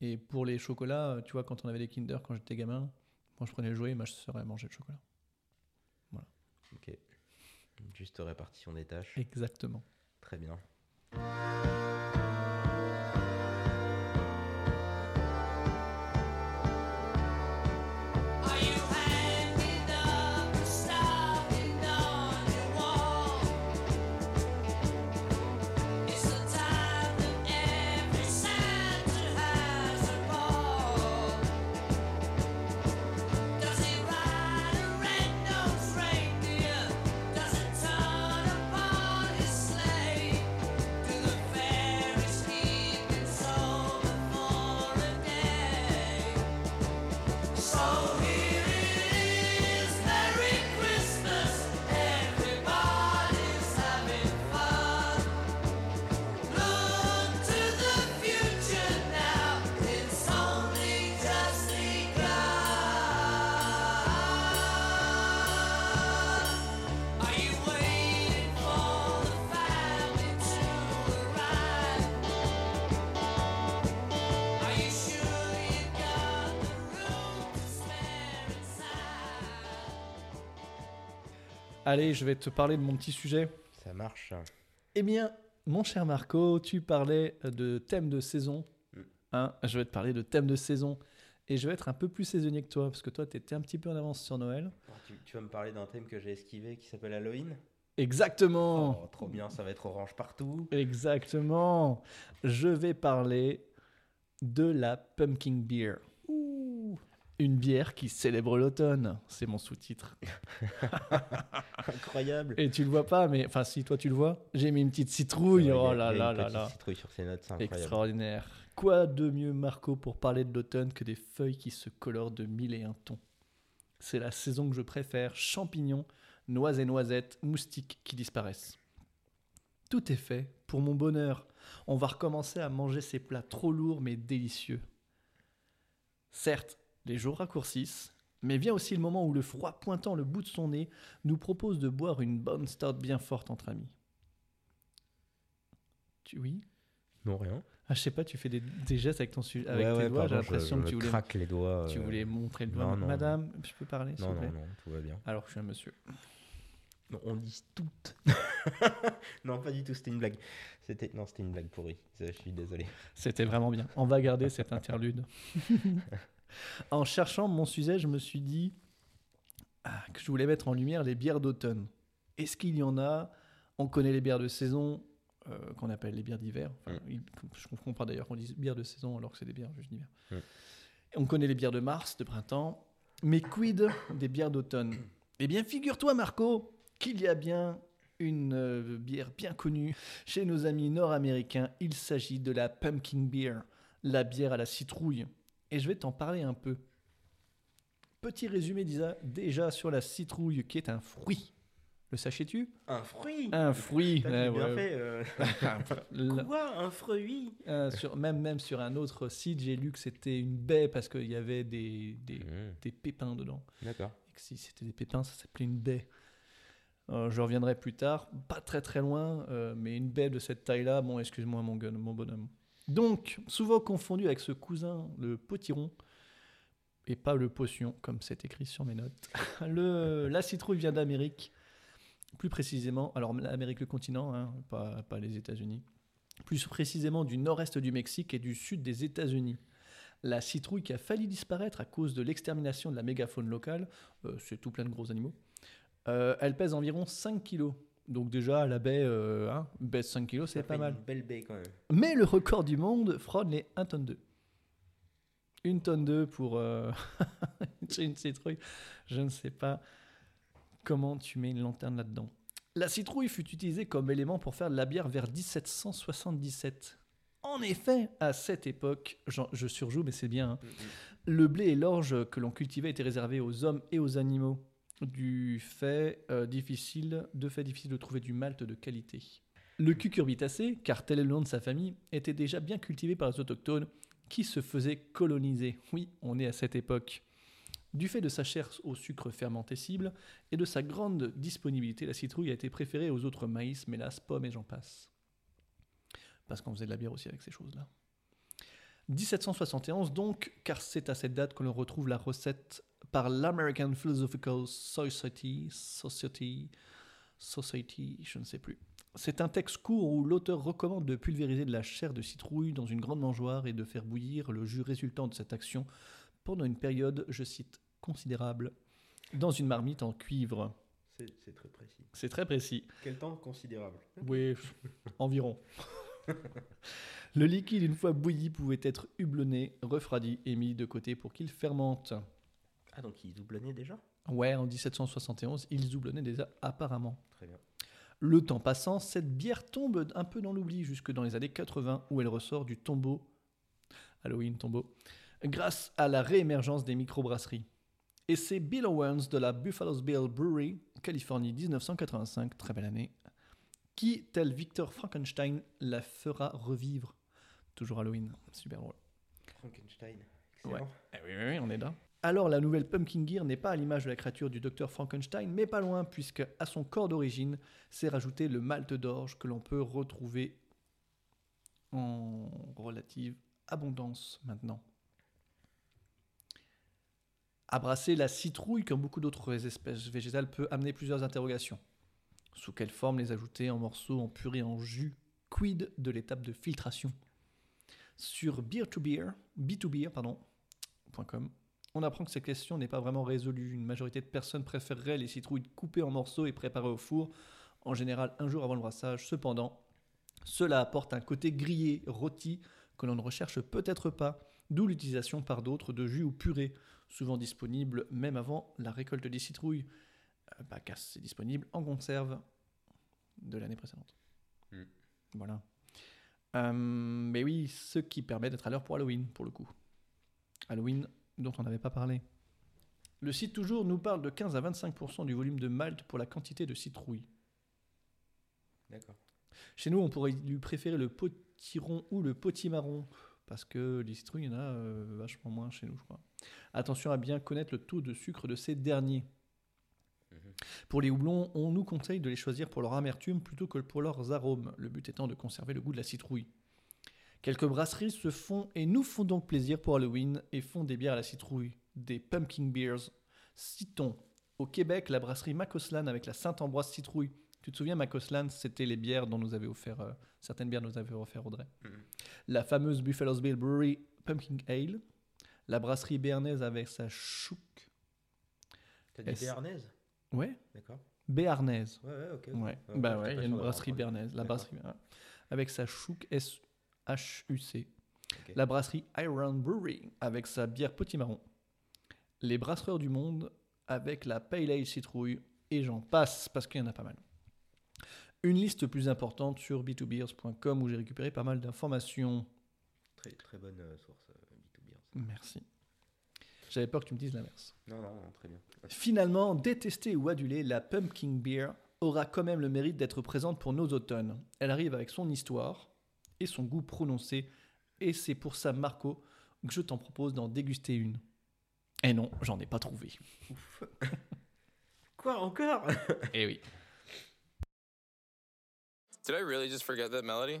Et pour les chocolats, euh, tu vois, quand on avait les Kinder, quand j'étais gamin, moi, je prenais le jouet, et ma sœur, elle mangeait le chocolat. Ok. Juste répartition des tâches. Exactement. Très bien. Bye. Allez, je vais te parler de mon petit sujet. Ça marche. Eh bien, mon cher Marco, tu parlais de thème de saison. Mm. Hein, je vais te parler de thème de saison. Et je vais être un peu plus saisonnier que toi, parce que toi, tu étais un petit peu en avance sur Noël. Tu, tu vas me parler d'un thème que j'ai esquivé qui s'appelle Halloween Exactement Oh, trop bien, ça va être orange partout. Exactement Je vais parler de la Pumpkin Beer. Une bière qui célèbre l'automne. C'est mon sous-titre. Incroyable. Et tu le vois pas, mais enfin, si toi tu le vois, j'ai mis une petite citrouille. Oh là une là là petite là. citrouille sur ses notes, c'est incroyable. Extraordinaire. Quoi de mieux, Marco, pour parler de l'automne que des feuilles qui se colorent de mille et un tons? C'est la saison que je préfère. Champignons, noix et noisettes, moustiques qui disparaissent. Tout est fait pour mon bonheur. On va recommencer à manger ces plats trop lourds mais délicieux. Certes, les jours raccourcissent, mais vient aussi le moment où le froid pointant le bout de son nez nous propose de boire une bonne stout bien forte entre amis. Tu oui? Non, rien. Ah, je sais pas, tu fais des, des gestes avec ton avec Ouais, tes ouais, doigts. J'ai l'impression que tu voulais, les doigts. tu euh, voulais montrer le doigt. non, non, Madame, je peux parler Non, vous plaît? non, non, tout va bien. Alors que je suis un monsieur. Non, on dit toutes. non, pas du tout, c'était une blague. C'était non, c'était une blague pourrie. Je suis désolé. C'était vraiment bien. On va garder cet interlude. En cherchant mon sujet, je me suis dit ah, que je voulais mettre en lumière les bières d'automne. Est-ce qu'il y en a? On connaît les bières de saison, euh, qu'on appelle les bières d'hiver. Enfin, il- je comprends pas d'ailleurs qu'on dise bières de saison alors que c'est des bières juste d'hiver. Mm. On connaît les bières de mars, de printemps. Mais quid des bières d'automne? Eh bien, figure-toi, Marco, qu'il y a bien une euh, bière bien connue chez nos amis nord-américains. Il s'agit de la pumpkin beer, la bière à la citrouille. Et je vais t'en parler un peu. Petit résumé déjà, déjà sur la citrouille, qui est un fruit. Le sachais-tu? Un fruit? Un fruit. Ouais, bien ouais. fait. euh. Quoi, un fruit? Euh, sur, même, même sur un autre site, j'ai lu que c'était une baie parce qu'il y avait des, des, des pépins dedans. D'accord. Et que si c'était des pépins, ça s'appelait une baie. Euh, je reviendrai plus tard, pas très très loin, euh, mais une baie de cette taille-là, bon, excuse-moi mon, gun- mon bonhomme. Donc, souvent confondu avec ce cousin, le potiron, et pas le potion, comme c'est écrit sur mes notes. la citrouille vient d'Amérique, plus précisément, alors l'Amérique le continent, hein, pas, pas les États-Unis, plus précisément du nord-est du Mexique et du sud des États-Unis. La citrouille qui a failli disparaître à cause de l'extermination de la mégafaune locale, euh, c'est tout plein de gros animaux, euh, elle pèse environ 5 kilos. Donc déjà, la baie, euh, hein, baie de 5 kilos, c'est pas mal. Une belle baie quand même. Mais le record du monde frôle les 1 tonne 2. Une tonne 2 pour euh, une citrouille. Je ne sais pas comment tu mets une lanterne là-dedans. La citrouille fut utilisée comme élément pour faire de la bière vers 1777. En effet, à cette époque, je surjoue, mais c'est bien, hein, le blé et l'orge que l'on cultivait étaient réservés aux hommes et aux animaux, du fait euh, difficile, de difficile de trouver du malt de qualité. Le cucurbitacé, car tel est le nom de sa famille, était déjà bien cultivé par les autochtones qui se faisaient coloniser. Oui, on est à cette époque. Du fait de sa chair au sucre fermentescible et de sa grande disponibilité, la citrouille a été préférée aux autres maïs, mélasses, pommes et j'en passe. Parce qu'on faisait de la bière aussi avec ces choses-là. 1771 donc, car c'est à cette date que l'on retrouve la recette par l'American Philosophical Society, Society, Society, je ne sais plus. C'est un texte court où l'auteur recommande de pulvériser de la chair de citrouille dans une grande mangeoire et de faire bouillir le jus résultant de cette action pendant une période, je cite, considérable, dans une marmite en cuivre. C'est c'est très précis. C'est très précis. Quel temps considérable Oui, environ. Le liquide, une fois bouilli, pouvait être hublonné, refroidi et mis de côté pour qu'il fermente. Ah, donc il doublonnait déjà? Ouais, en 1771, ils houblonnaient déjà apparemment. Très bien. Le temps passant, cette bière tombe un peu dans l'oubli jusque dans les années 80 où elle ressort du tombeau, Halloween tombeau, grâce à la réémergence des microbrasseries. Et c'est Bill Owens de la Buffalo's Bill Brewery, Californie 1985, très belle année, qui, tel Victor Frankenstein, la fera revivre. Toujours Halloween, super drôle. Frankenstein. Ouais. Excellent. Eh oui, oui, oui, on est là. Alors, la nouvelle Pumpkin Gear n'est pas à l'image de la créature du docteur Frankenstein, mais pas loin, puisque à son corps d'origine s'est rajouté le malt d'orge que l'on peut retrouver en relative abondance maintenant. Abrasser la citrouille, comme beaucoup d'autres espèces végétales, peut amener plusieurs interrogations. Sous quelle forme les ajouter en morceaux, en purée, en jus Quid de l'étape de filtration? Sur beer to beer, b2beer, pardon, .com, on apprend que cette question n'est pas vraiment résolue. Une majorité de personnes préféreraient les citrouilles coupées en morceaux et préparées au four, en général un jour avant le brassage. Cependant, cela apporte un côté grillé, rôti, que l'on ne recherche peut-être pas, d'où l'utilisation par d'autres de jus ou purée, souvent disponibles même avant la récolte des citrouilles, euh, bah, car c'est disponible en conserve de l'année précédente. Mm. Voilà. Euh, mais oui, ce qui permet d'être à l'heure pour Halloween, pour le coup. Halloween dont on n'avait pas parlé. Le site toujours nous parle de 15 à 25% du volume de malt pour la quantité de citrouille. D'accord. Chez nous, on pourrait lui préférer le potiron ou le potimarron, parce que les citrouilles, il y en a euh, vachement moins chez nous, je crois. Attention à bien connaître le taux de sucre de ces derniers. Pour les houblons, on nous conseille de les choisir pour leur amertume plutôt que pour leurs arômes, le but étant de conserver le goût de la citrouille. Quelques brasseries se font et nous font donc plaisir pour Halloween et font des bières à la citrouille, des pumpkin beers. Citons au Québec la brasserie Macoslan avec la Saint-Ambroise citrouille. Tu te souviens, Macoslan, c'était les bières dont nous avait offert, euh, certaines bières nous avaient offert Audrey. Mhm. La fameuse Buffalo's Bill Brewery Pumpkin Ale. La brasserie béarnaise avec sa chouk. T'as dit béarnaise? Ouais, D'accord. béarnaise. Ouais, ouais, ok. Ouais, Ouais, bah j'étais ouais, pas il y a une brasserie béarnaise, la brasserie ouais. avec sa chouk S-H-U-C. Ok. La brasserie Iron Brewery avec sa bière potimarron. Les brasseurs du monde avec la Pale Ale citrouille et j'en passe parce qu'il y en a pas mal. Une liste plus importante sur b2beers.com où j'ai récupéré pas mal d'informations. Très, très bonne euh, source, euh, B2Beers. Merci. J'avais peur que tu me dises l'inverse. Non, non, non, très bien. Finalement, détestée ou adulée, la Pumpkin Beer aura quand même le mérite d'être présente pour nos automnes. Elle arrive avec son histoire et son goût prononcé, et c'est pour ça, Marco, que je t'en propose d'en déguster une. Et non, j'en ai pas trouvé. Quoi encore Eh oui. Did I really just forget that melody?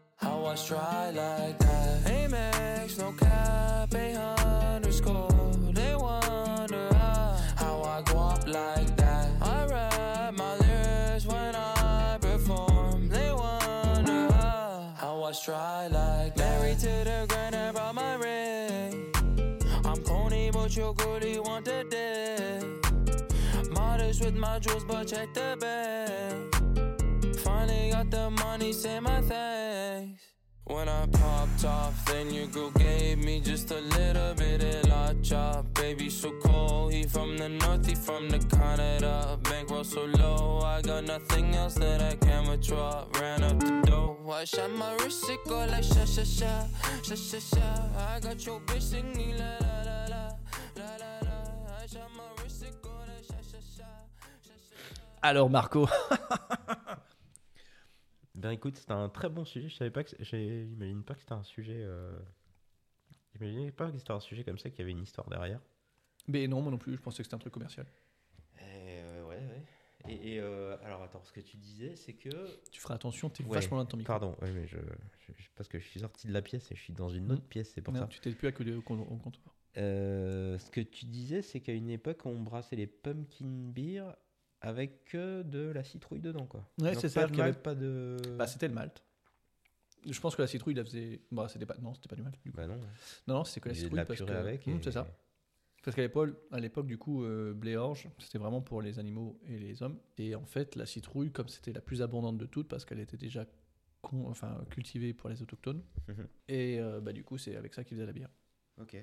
I try like that. Amex, no cap, a underscore. They wonder how, I go up like that. I rap my lyrics when I perform. They wonder how, I try like that. Married to the grind, I brought my ring. I'm corny, but your girlie want the dick. Modest with my jewels, but check the bag. Finally got the money, say my thanks. When I popped off, then your girl gave me just a little bit of la chop. Baby, so cold. He from the north, he from the Canada. Bankroll so low, I got nothing else that I can withdraw. Ran up the dough. I shot my wrist, it go like sha sha sha, sha sha sha. I got your bitch singing la la la la, la la la. I shot my wrist, it go like sha sha sha, sha sha. Alors, Marco, Ben écoute, c'était un très bon sujet. Je savais pas que j'ai- j'imagine pas que c'était un sujet. Euh... J'imaginais pas que c'était un sujet comme ça qui avait une histoire derrière. mais non, moi non plus, je pensais que c'était un truc commercial. Et, euh, ouais, ouais. Et, et, euh, alors attends, ce que tu disais, c'est que. Tu feras attention, t'es Ouais, vachement loin de ton micro. Pardon, ouais, mais je, je- je- parce que je suis sorti de la pièce et je suis dans une Mm. autre pièce, c'est pour Non, ça. tu t'es plus acculé au, con- au comptoir. Euh, ce que tu disais, c'est qu'à une époque, on brassait les pumpkin beer avec que de la citrouille dedans, quoi. Ouais, c'est pas ça y avait- malt, pas de. Bah, c'était le malt. Je pense que la citrouille, la faisait. Bah, c'était pas. Non, c'était pas du malt. du coup. Bah non. Non, non, c'était que la de citrouille. la parce purée que... avec. Hum, et- c'est ça. Parce qu'à l'époque, à l'époque, du coup, euh, blé orge, c'était vraiment pour les animaux et les hommes. Et en fait, la citrouille, comme c'était la plus abondante de toutes, parce qu'elle était déjà con- enfin, cultivée pour les autochtones, Mhm. et euh, bah, du coup, c'est avec ça qu'ils faisaient la bière. Ok.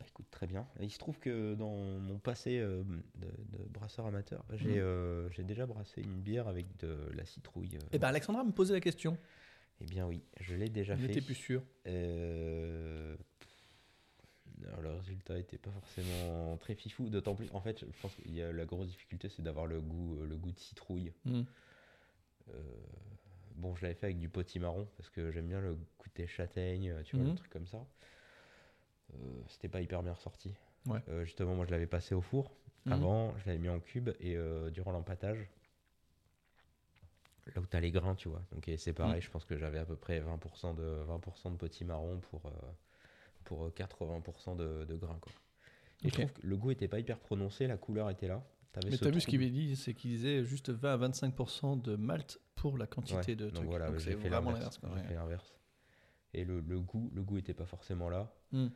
Bah, écoute, très bien. Il se trouve que dans mon passé euh, de, de brasseur amateur, j'ai Mhm. euh, j'ai déjà brassé une bière avec de la citrouille. euh. Et ben, Alexandra me posait la question. Eh bien oui, je l'ai déjà fait. n'étais plus sûr. Euh, alors, le résultat était pas forcément très fifou, d'autant plus. En fait, je pense qu'il y a la grosse difficulté, c'est d'avoir le goût, le goût de citrouille. Euh, bon, je l'avais fait avec du potimarron parce que j'aime bien le goûter châtaigne, tu vois, Mhm. le truc comme ça. Euh, C'était pas hyper bien ressorti. Ouais. Euh, justement, moi je l'avais passé au four. Mhm. Avant, je l'avais mis en cube et euh, durant l'empâtage, là où t'as les grains, tu vois. Donc c'est pareil, Mhm. je pense que j'avais à peu près 20% de, 20 de potimarron pour, euh, pour euh, 80% de, de grains, quoi. Et je trouve que le goût était pas hyper prononcé, la couleur était là. Mais ce t'as vu ce qu'il avait dit C'est qu'il disait juste 20 à 25% de malt pour la quantité Ouais, de donc trucs. voilà, Donc j'ai l'inverse. ouais. fait l'inverse. Et le, le goût, le goût était pas forcément là. Hmm.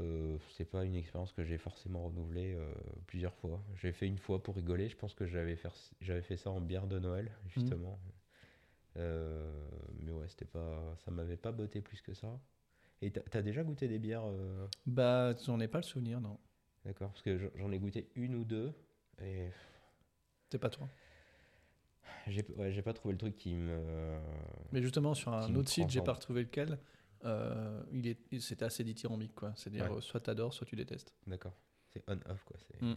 Euh, c'est pas une expérience que j'ai forcément renouvelée euh, plusieurs fois. J'ai fait une fois pour rigoler. Je pense que j'avais fait, j'avais fait ça en bière de Noël justement. Euh, mais ouais, c'était pas, ça m'avait pas botté plus que ça. Et t'as, t'as déjà goûté des bières, Bah, j'en ai pas le souvenir, non. d'accord Parce que j'en- ai goûté une ou deux. Et C'était pas toi. J'ai ouais, j'ai pas trouvé le truc qui me. Mais justement, sur un autre site, j'ai pas retrouvé lequel. Euh, il est, c'était assez dithyrambique, quoi. C'est-à-dire, Ouais. euh, soit t'adores, soit tu détestes. D'accord. C'est on-off, quoi. c'est- Mm.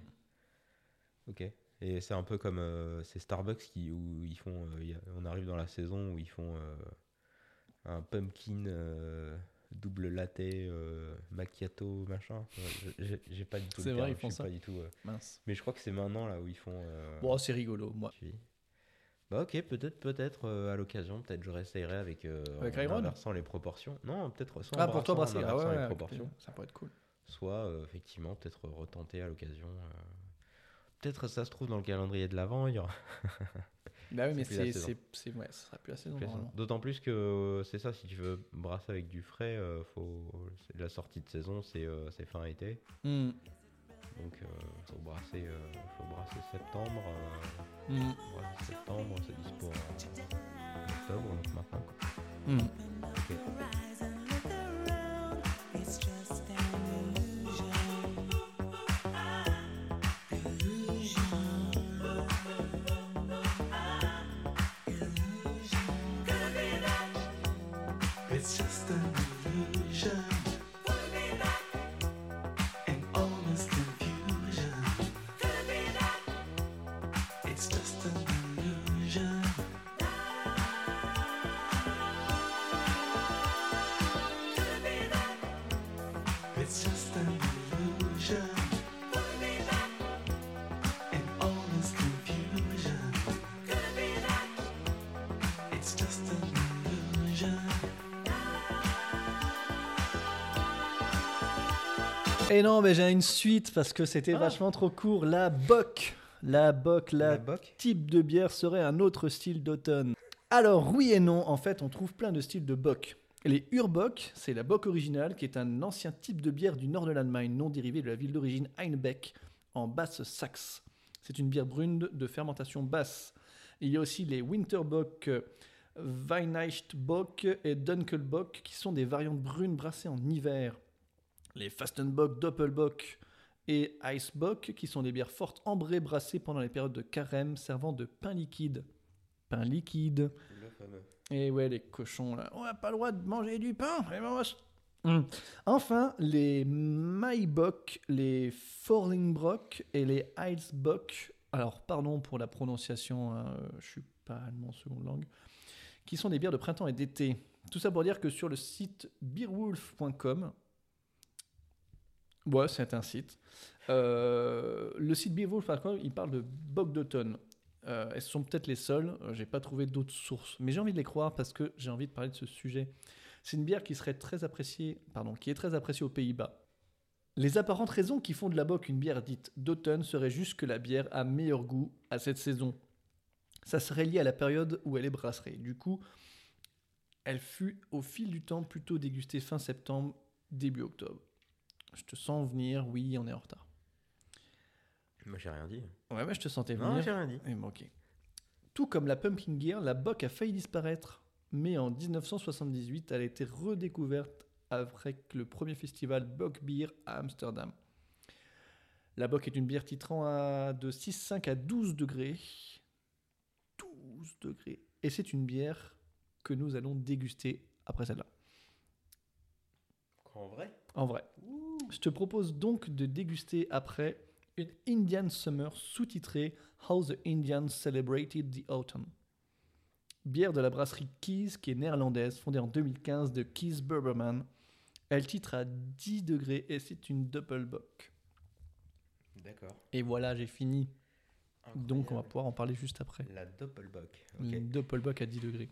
Ok. Et c'est un peu comme euh, c'est Starbucks qui, où ils font. euh, a- on arrive dans la saison où ils font euh, un pumpkin double latte macchiato machin. J'ai j'ai pas du tout. le C'est vrai, terme, ils font ça. Pas du tout. Mince. Mais je crois que c'est maintenant là où ils font. Bon, c'est rigolo, moi. Bah ok, peut-être, peut-être euh, à l'occasion, peut-être je réessayerai avec, euh, Avec en Iron inversant les proportions. Non, peut-être soit en Ah, pour toi, brasser. Ah ouais, les proportions, ça pourrait être cool. soit euh, effectivement peut-être retenter à l'occasion. euh, Peut-être ça se trouve dans le calendrier de l'avant, il y aura Bah oui, mais c'est, c'est, c'est, ouais, ce sera plus la saison, ça. D'autant plus que c'est ça, si tu veux brasser avec du frais, faut... la sortie de saison c'est fin été. Hmm. Donc euh, faut, brasser, euh, faut brasser septembre. euh, brasser septembre, c'est dispo en octobre, donc maintenant. quoi. Ok. Et non, mais j'ai une suite parce que c'était Ah. vachement trop court. La bock. La bock, la, La bock type de bière serait un autre style d'automne. Alors, oui et non, en fait, on trouve plein de styles de bock. Les Urbock, c'est la bock originale, qui est un ancien type de bière du nord de l'Allemagne, non dérivé de la ville d'origine Einbeck, en Basse-Saxe. C'est une bière brune de fermentation basse. Il y a aussi les Winterbock, Weihnachtsbock et Dunkelbock, qui sont des variantes brunes brassées en hiver. Les Fastenbock, Doppelbock et Icebock, qui sont des bières fortes ambrées brassées pendant les périodes de carême, servant de pain liquide. Pain liquide. Le fameux. Et ouais, les cochons, là. On n'a pas le droit de manger du pain. ben, on Hum. Enfin, les Maibock, les Forlingbrock et les Heilsbock. Alors, pardon pour la prononciation, hein, je suis pas allemand seconde langue. Qui sont des bières de printemps et d'été. Tout ça pour dire que sur le site beerwolf.com, ouais, c'est un site. Euh, le site beerwolf.com, il parle de bock d'automne. Euh, elles sont peut-être les seules. Euh, J'ai pas trouvé d'autres sources, mais j'ai envie de les croire parce que j'ai envie de parler de ce sujet. C'est une bière qui serait très appréciée, pardon, qui est très appréciée aux Pays-Bas. Les apparentes raisons qui font de la bock une bière dite d'automne seraient juste que la bière a meilleur goût à cette saison. Ça serait lié à la période où elle est brasserée. Du coup, elle fut au fil du temps plutôt dégustée fin septembre, début octobre. Je te sens venir, oui, on est en retard. Moi j'ai rien dit. Ouais, ouais, je te sentais Non, venir. j'ai rien dit. Ok. Tout comme la Pumpkin Gear, la Bock a failli disparaître, mais en 1978, elle a été redécouverte avec le premier festival Bock Beer à Amsterdam. La Bock est une bière titrant à de 6,5 à 12 degrés. 12 degrés. Et c'est une bière que nous allons déguster après celle-là. En vrai? En vrai. Je te propose donc de déguster après une Indian Summer sous-titrée How the Indians Celebrated the Autumn. Bière de la brasserie Keys qui est néerlandaise, fondée en 2015 de Keys Burberman. Elle titre à 10 degrés et c'est une double bock. D'accord. Et voilà, j'ai fini. Donc on va pouvoir en parler juste après. La Doppelbock. Ok. Une double bock à 10 degrés.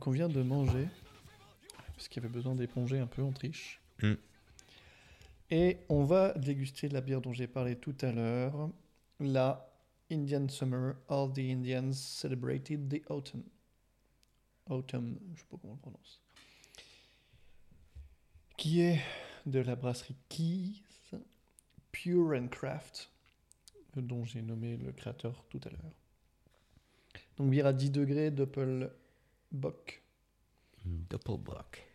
Donc on vient de manger, parce qu'il y avait besoin d'éponger un peu en triche. Mm. Et on va déguster la bière dont j'ai parlé tout à l'heure, la Indian Summer. All the Indians celebrated the autumn. Autumn, je sais pas comment on le prononce. Qui est de la brasserie Keys Pure and Craft, dont j'ai nommé le créateur tout à l'heure. Donc bière à 10 degrés, Doppel Bock. Doppelbock.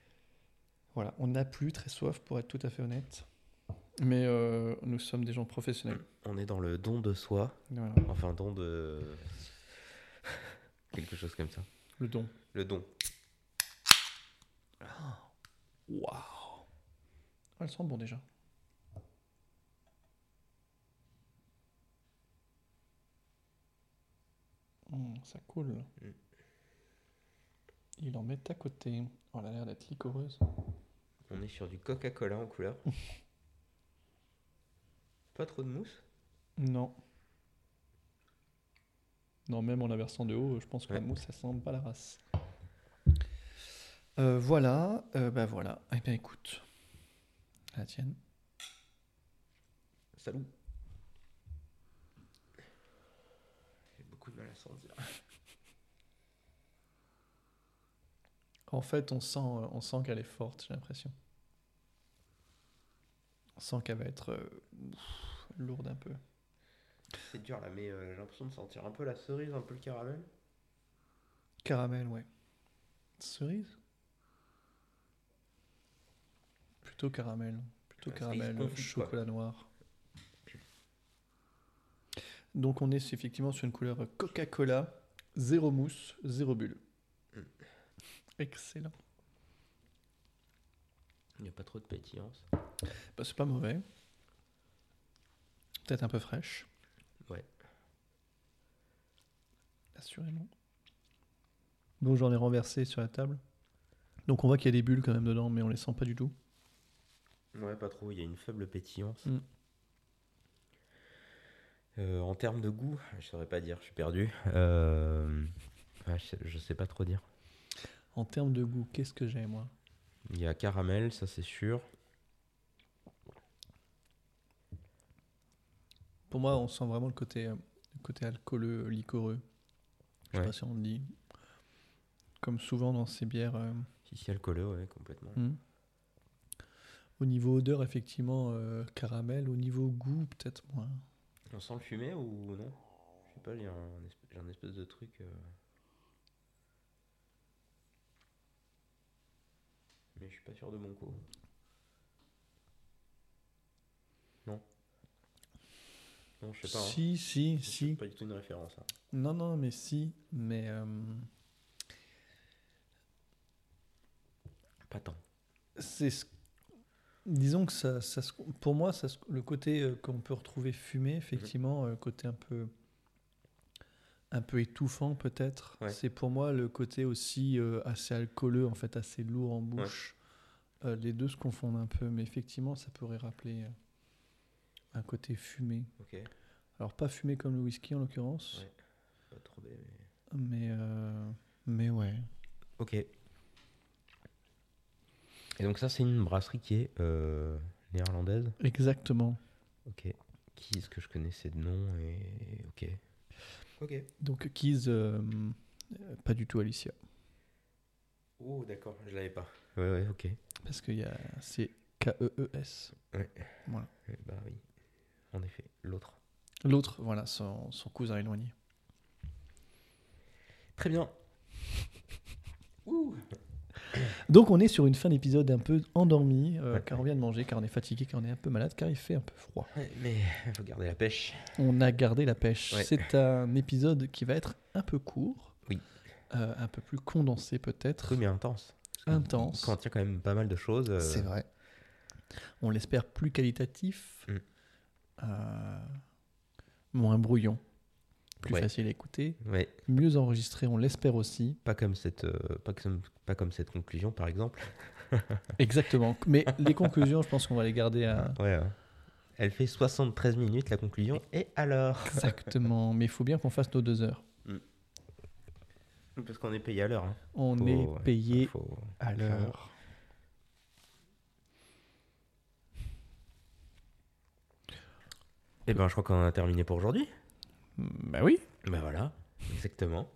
Voilà, on n'a plus très soif pour être tout à fait honnête. Mais euh, nous sommes des gens professionnels. On est dans le don de soi. Voilà, Enfin, don de. Quelque chose comme ça. le don. Le don. Waouh Ah, Elle sent bon déjà. Hum, ça coule. Mm. Il en met à côté. Oh, elle a l'air d'être licoreuse. On est sur du Coca-Cola en couleur. Pas trop de mousse? Non. Non, même en la versant de haut, je pense que la mousse, ça sent pas la race. Euh, voilà, euh, bah voilà. Eh bien, écoute, la tienne. Salut. J'ai beaucoup de mal à sentir. En fait, on sent, on sent qu'elle est forte, j'ai l'impression. On sent qu'elle va être euh, lourde un peu. C'est dur là, mais euh, j'ai l'impression de sentir un peu la cerise, un peu le caramel. Caramel, ouais. Cerise? Plutôt caramel. Plutôt La cerise caramel, quoi. chocolat noir. Donc on est effectivement sur une couleur Coca-Cola, zéro mousse, zéro bulle. Excellent. Il n'y a pas trop de pétillance. Bah, c'est pas mauvais. Peut-être un peu fraîche. Ouais. Assurément. Bon, j'en ai renversé sur la table. Donc on voit qu'il y a des bulles quand même dedans, mais on les sent pas du tout. Ouais, pas trop. Il y a une faible pétillance. Mm. Euh, en termes de goût, je saurais pas dire, je suis perdu. Euh, ouais, je sais pas trop dire. En termes de goût, qu'est-ce que j'ai moi? Il y a caramel, ça c'est sûr. Pour moi, on sent vraiment le côté, euh, le côté alcooleux, liquoreux. Je sais Ouais. pas si on le dit. Comme souvent dans ces bières. euh, Si, si, alcooleux, ouais, complètement. hmm. Au niveau odeur, effectivement, euh, caramel. Au niveau goût, peut-être moins. On sent le fumé ou non? Je sais pas, il y a un, espèce, j'ai un espèce de truc. euh. Mais je suis pas sûr de mon coup. Non. Non, je sais pas. hein. Si, si, C'est si. pas du tout une référence. hein. Non, non, mais si. Mais euh, Pas tant. c'est ce- disons que ça, ça se- pour moi ça se- le côté euh, qu'on peut retrouver fumé effectivement euh, côté un peu un peu étouffant peut-être Ouais. c'est pour moi le côté aussi euh, assez alcooleux en fait assez lourd en bouche Euh, les deux se confondent un peu mais effectivement ça pourrait rappeler euh, un côté fumé alors pas fumé comme le whisky en l'occurrence Ouais. Pas trop mais. mais mais ouais Ok. Et donc ça, c'est une brasserie qui est néerlandaise? exactement Ok. Qui est-ce que je connaissais de nom et ok. Ok. donc Keys euh, pas du tout Alicia Oh d'accord, je l'avais pas. Ouais ouais ok. Parce qu'il y a. C'est K-E-E-S. Ouais. Voilà. Bah oui. En effet, l'autre. L'autre, voilà, son, son cousin éloigné. Très bien. Donc on est sur une fin d'épisode un peu endormi, euh, Ouais. car on vient de manger, car on est fatigué, car on est un peu malade, car il fait un peu froid. Ouais, mais il faut garder la pêche. On a gardé la pêche. Ouais. C'est un épisode qui va être un peu court. Oui. Euh, un peu plus condensé peut-être. Oui mais intense. Intense. Il contient quand même pas mal de choses. euh, C'est vrai. On l'espère plus qualitatif, Mm. moins brouillon, plus Ouais. facile à écouter, Ouais, mieux enregistré, on l'espère aussi. pas comme cette, euh, pas comme, pas comme cette conclusion par exemple. Exactement. Mais les conclusions, je pense qu'on va les garder à. Ouais. ouais. Elle fait 73 minutes la conclusion. Et alors Exactement. Mais il faut bien qu'on fasse nos deux heures. Parce qu'on est payé à l'heure. hein. On Faut- est payé faut- à l'heure. Eh ben, je crois qu'on a terminé pour aujourd'hui. Bah oui. Ben voilà, exactement.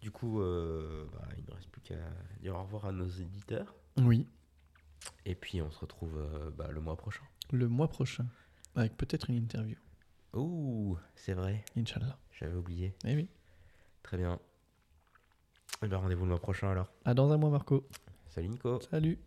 Du coup, euh, bah, il ne reste plus qu'à dire au revoir à nos éditeurs. Oui. Et puis, on se retrouve euh, bah, le mois prochain. Le mois prochain. Avec peut-être une interview. Ouh, c'est vrai, Inch'Allah. j'avais oublié. Eh oui. Très bien. Eh ben, rendez-vous le mois prochain alors. À dans un mois, Marco. Salut Nico. Salut.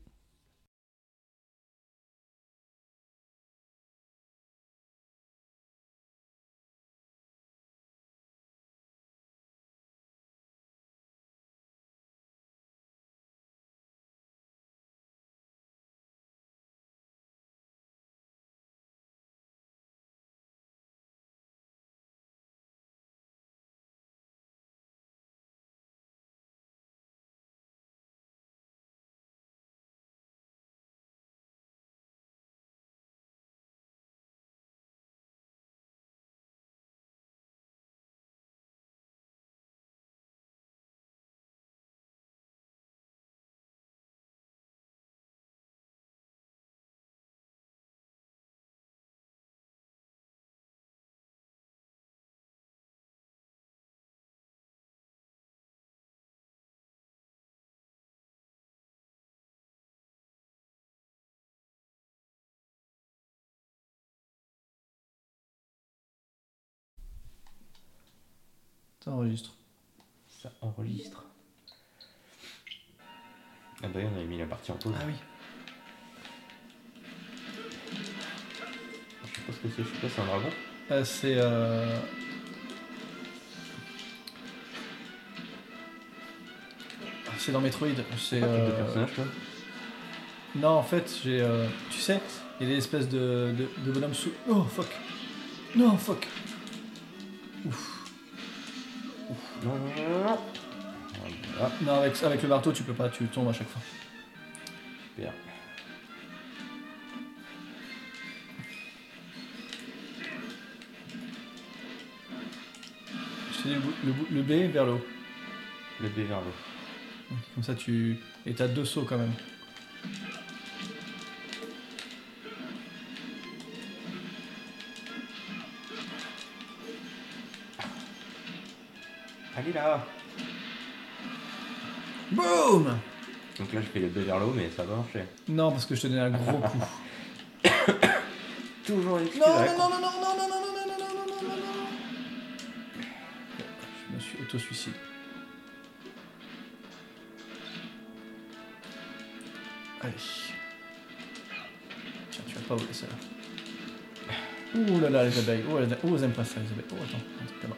Ça enregistre. Ça enregistre. Ah bah oui, on avait mis la partie en pause. Ah oui. Je sais pas ce que c'est, je sais pas, c'est un dragon. Euh, c'est. euh, ah, C'est dans Metroid. C'est. De euh, personnage, toi Non, en fait, j'ai. euh, Tu sais, il y a des espèces de, de, de bonhommes sous. Oh fuck Non, fuck Non, non, non, non, non. Voilà, Non, avec, avec le marteau, tu peux pas, tu tombes à chaque fois. super. Je te dis le, bout- le, bout- le B vers le haut. Le B vers l'eau. Comme ça, tu. Et t'as deux sauts quand même. Allez là Boum Donc là, je fais le B vers l'eau, mais ça va marcher. Non, parce que je te donnais un gros coup. Toujours l'excuse Non, non, non, non, non, non, non, non, non, non, non, non, non, non, non. Je me suis auto-suicide. Allez. Tiens, tu vas pas voler ça là. Ouh là là, les abeilles. Oh, elles, oh, aiment pas ça, les abeilles. Oh, attends, un truc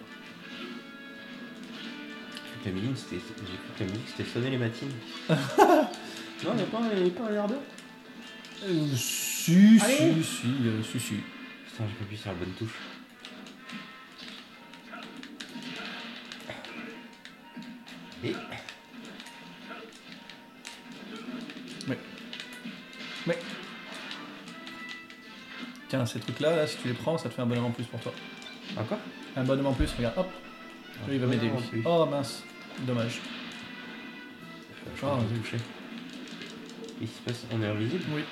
là-bas. J'ai cru que la musique, c'était- sonner les matines. non, il n'y a pas, y a pas un air d'eux Euh, si, Allez. si, si, euh, si, si. Putain, j'ai pas appuyé sur la bonne touche. Et Tiens, ces trucs-là, là, si tu les prends, ça te fait un bonhomme en plus pour toi. encore? Un bonhomme en plus, regarde, hop. Lui, il va m'aider. Oh mince, dommage. Je Oh, vais toucher. Il se passe, on est invisible? Oui.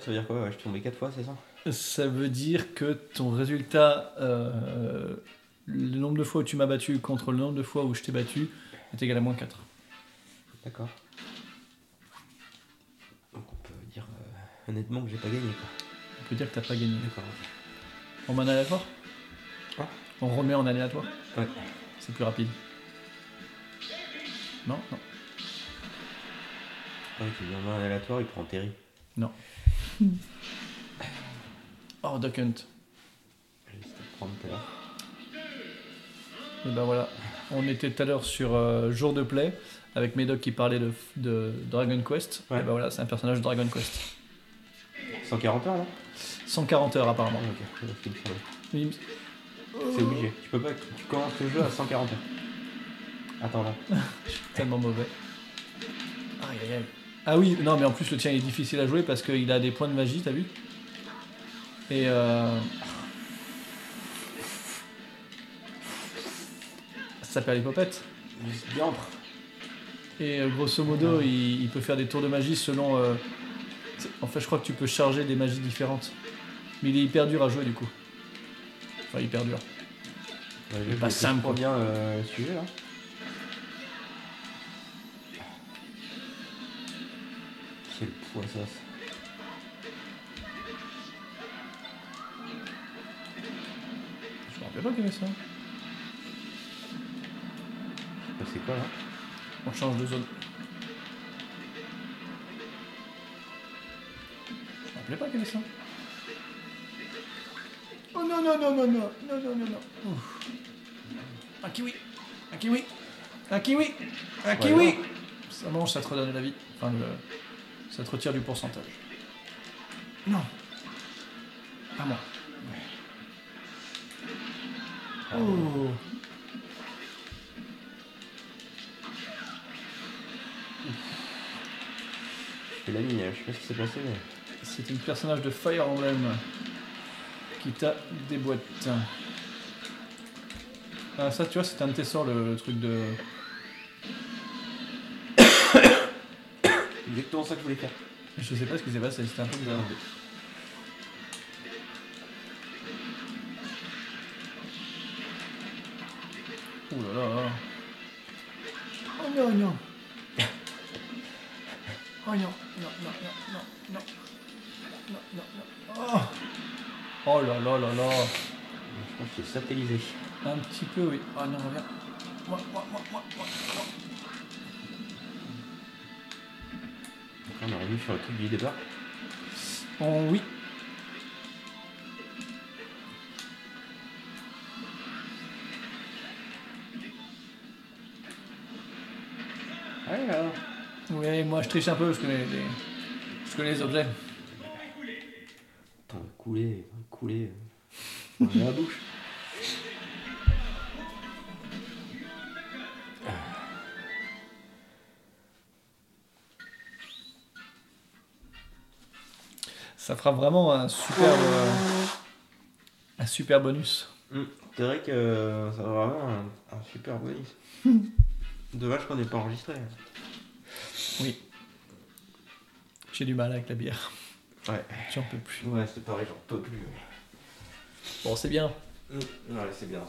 4, ça veut dire quoi je suis tombé 4 fois, c'est ça Ça veut dire que ton résultat euh, le nombre de fois où tu m'as battu contre le nombre de fois où je t'ai battu est égal à moins 4. D'accord. Donc on peut dire euh, honnêtement que j'ai pas gagné quoi. On peut dire que t'as pas gagné. D'accord. On met en aléatoire? Ah. On remet en aléatoire? Ouais. C'est plus rapide. Non, non. Ouais, tu viens un aléatoire, il prend Terry. Oh, Duck Hunt. Et ben voilà. On était tout à l'heure sur euh, Jour de Play avec Médoc qui parlait de, de Dragon Quest. Ouais. Et ben voilà, c'est un personnage de Dragon Quest. 140 heures là? 140 heures apparemment. Ah, c'est obligé. Tu peux pas. Tu commences le jeu à 140 heures. Attends là. Tellement mauvais. Aïe, aïe, aïe. Ah oui, non, mais en plus le tien il est difficile à jouer parce qu'il a des points de magie, t'as vu Et euh... Ça s'appelle les popettes. Et euh, grosso modo, il, il peut faire des tours de magie selon. euh, En fait, je crois que tu peux charger des magies différentes. Mais il est hyper dur à jouer du coup. Enfin, hyper dur. Ouais, Pas simple, pas quoi. bien euh, sujet là. Quel poissasse. Je me rappelle pas qu'il y avait ça. Bah, C'est quoi là? On change de zone. Je me rappelais pas qu'il y avait ça. Oh non, non, non, non, non, non, non, non, non. Ouf. Un kiwi, un kiwi, un kiwi, un kiwi. Ça mange, ça te redonne la vie. Enfin, le- ça te retire du pourcentage. Non. Pas moi. Oh. C'est la mine, je sais pas ce qui s'est passé mais. C'est un personnage de Fire Emblem qui t'a déboîté. Ah, ça, tu vois, c'est un de tes sorts, le, le truc de. Exactement ça que je voulais faire. Je sais pas ce qui s'est passé, c'était un peu bizarre. Ouh là là. Oh non, non. Oh non, non, non, non, non, non. Non, non, non. Oh. Oh là là là là. Je pense que c'est satellisé. Un petit peu, oui. Oh non, reviens. Moi, moi, moi, moi, moi, moi. Revenu sur le truc du départ. Oh oui. Alors. Oui, moi je triche un peu, je connais les, je connais les objets. Couler, couler. Dans la bouche. Fera vraiment un super, euh, un super bonus. Hmm, C'est vrai que euh, ça va vraiment un, un super bonus. Dommage qu'on n'ait pas enregistré. Oui. J'ai du mal avec la bière. Ouais. J'en peux plus. Ouais, c'est pareil, j'en peux plus. Bon, c'est bien. Ouais, c'est bien.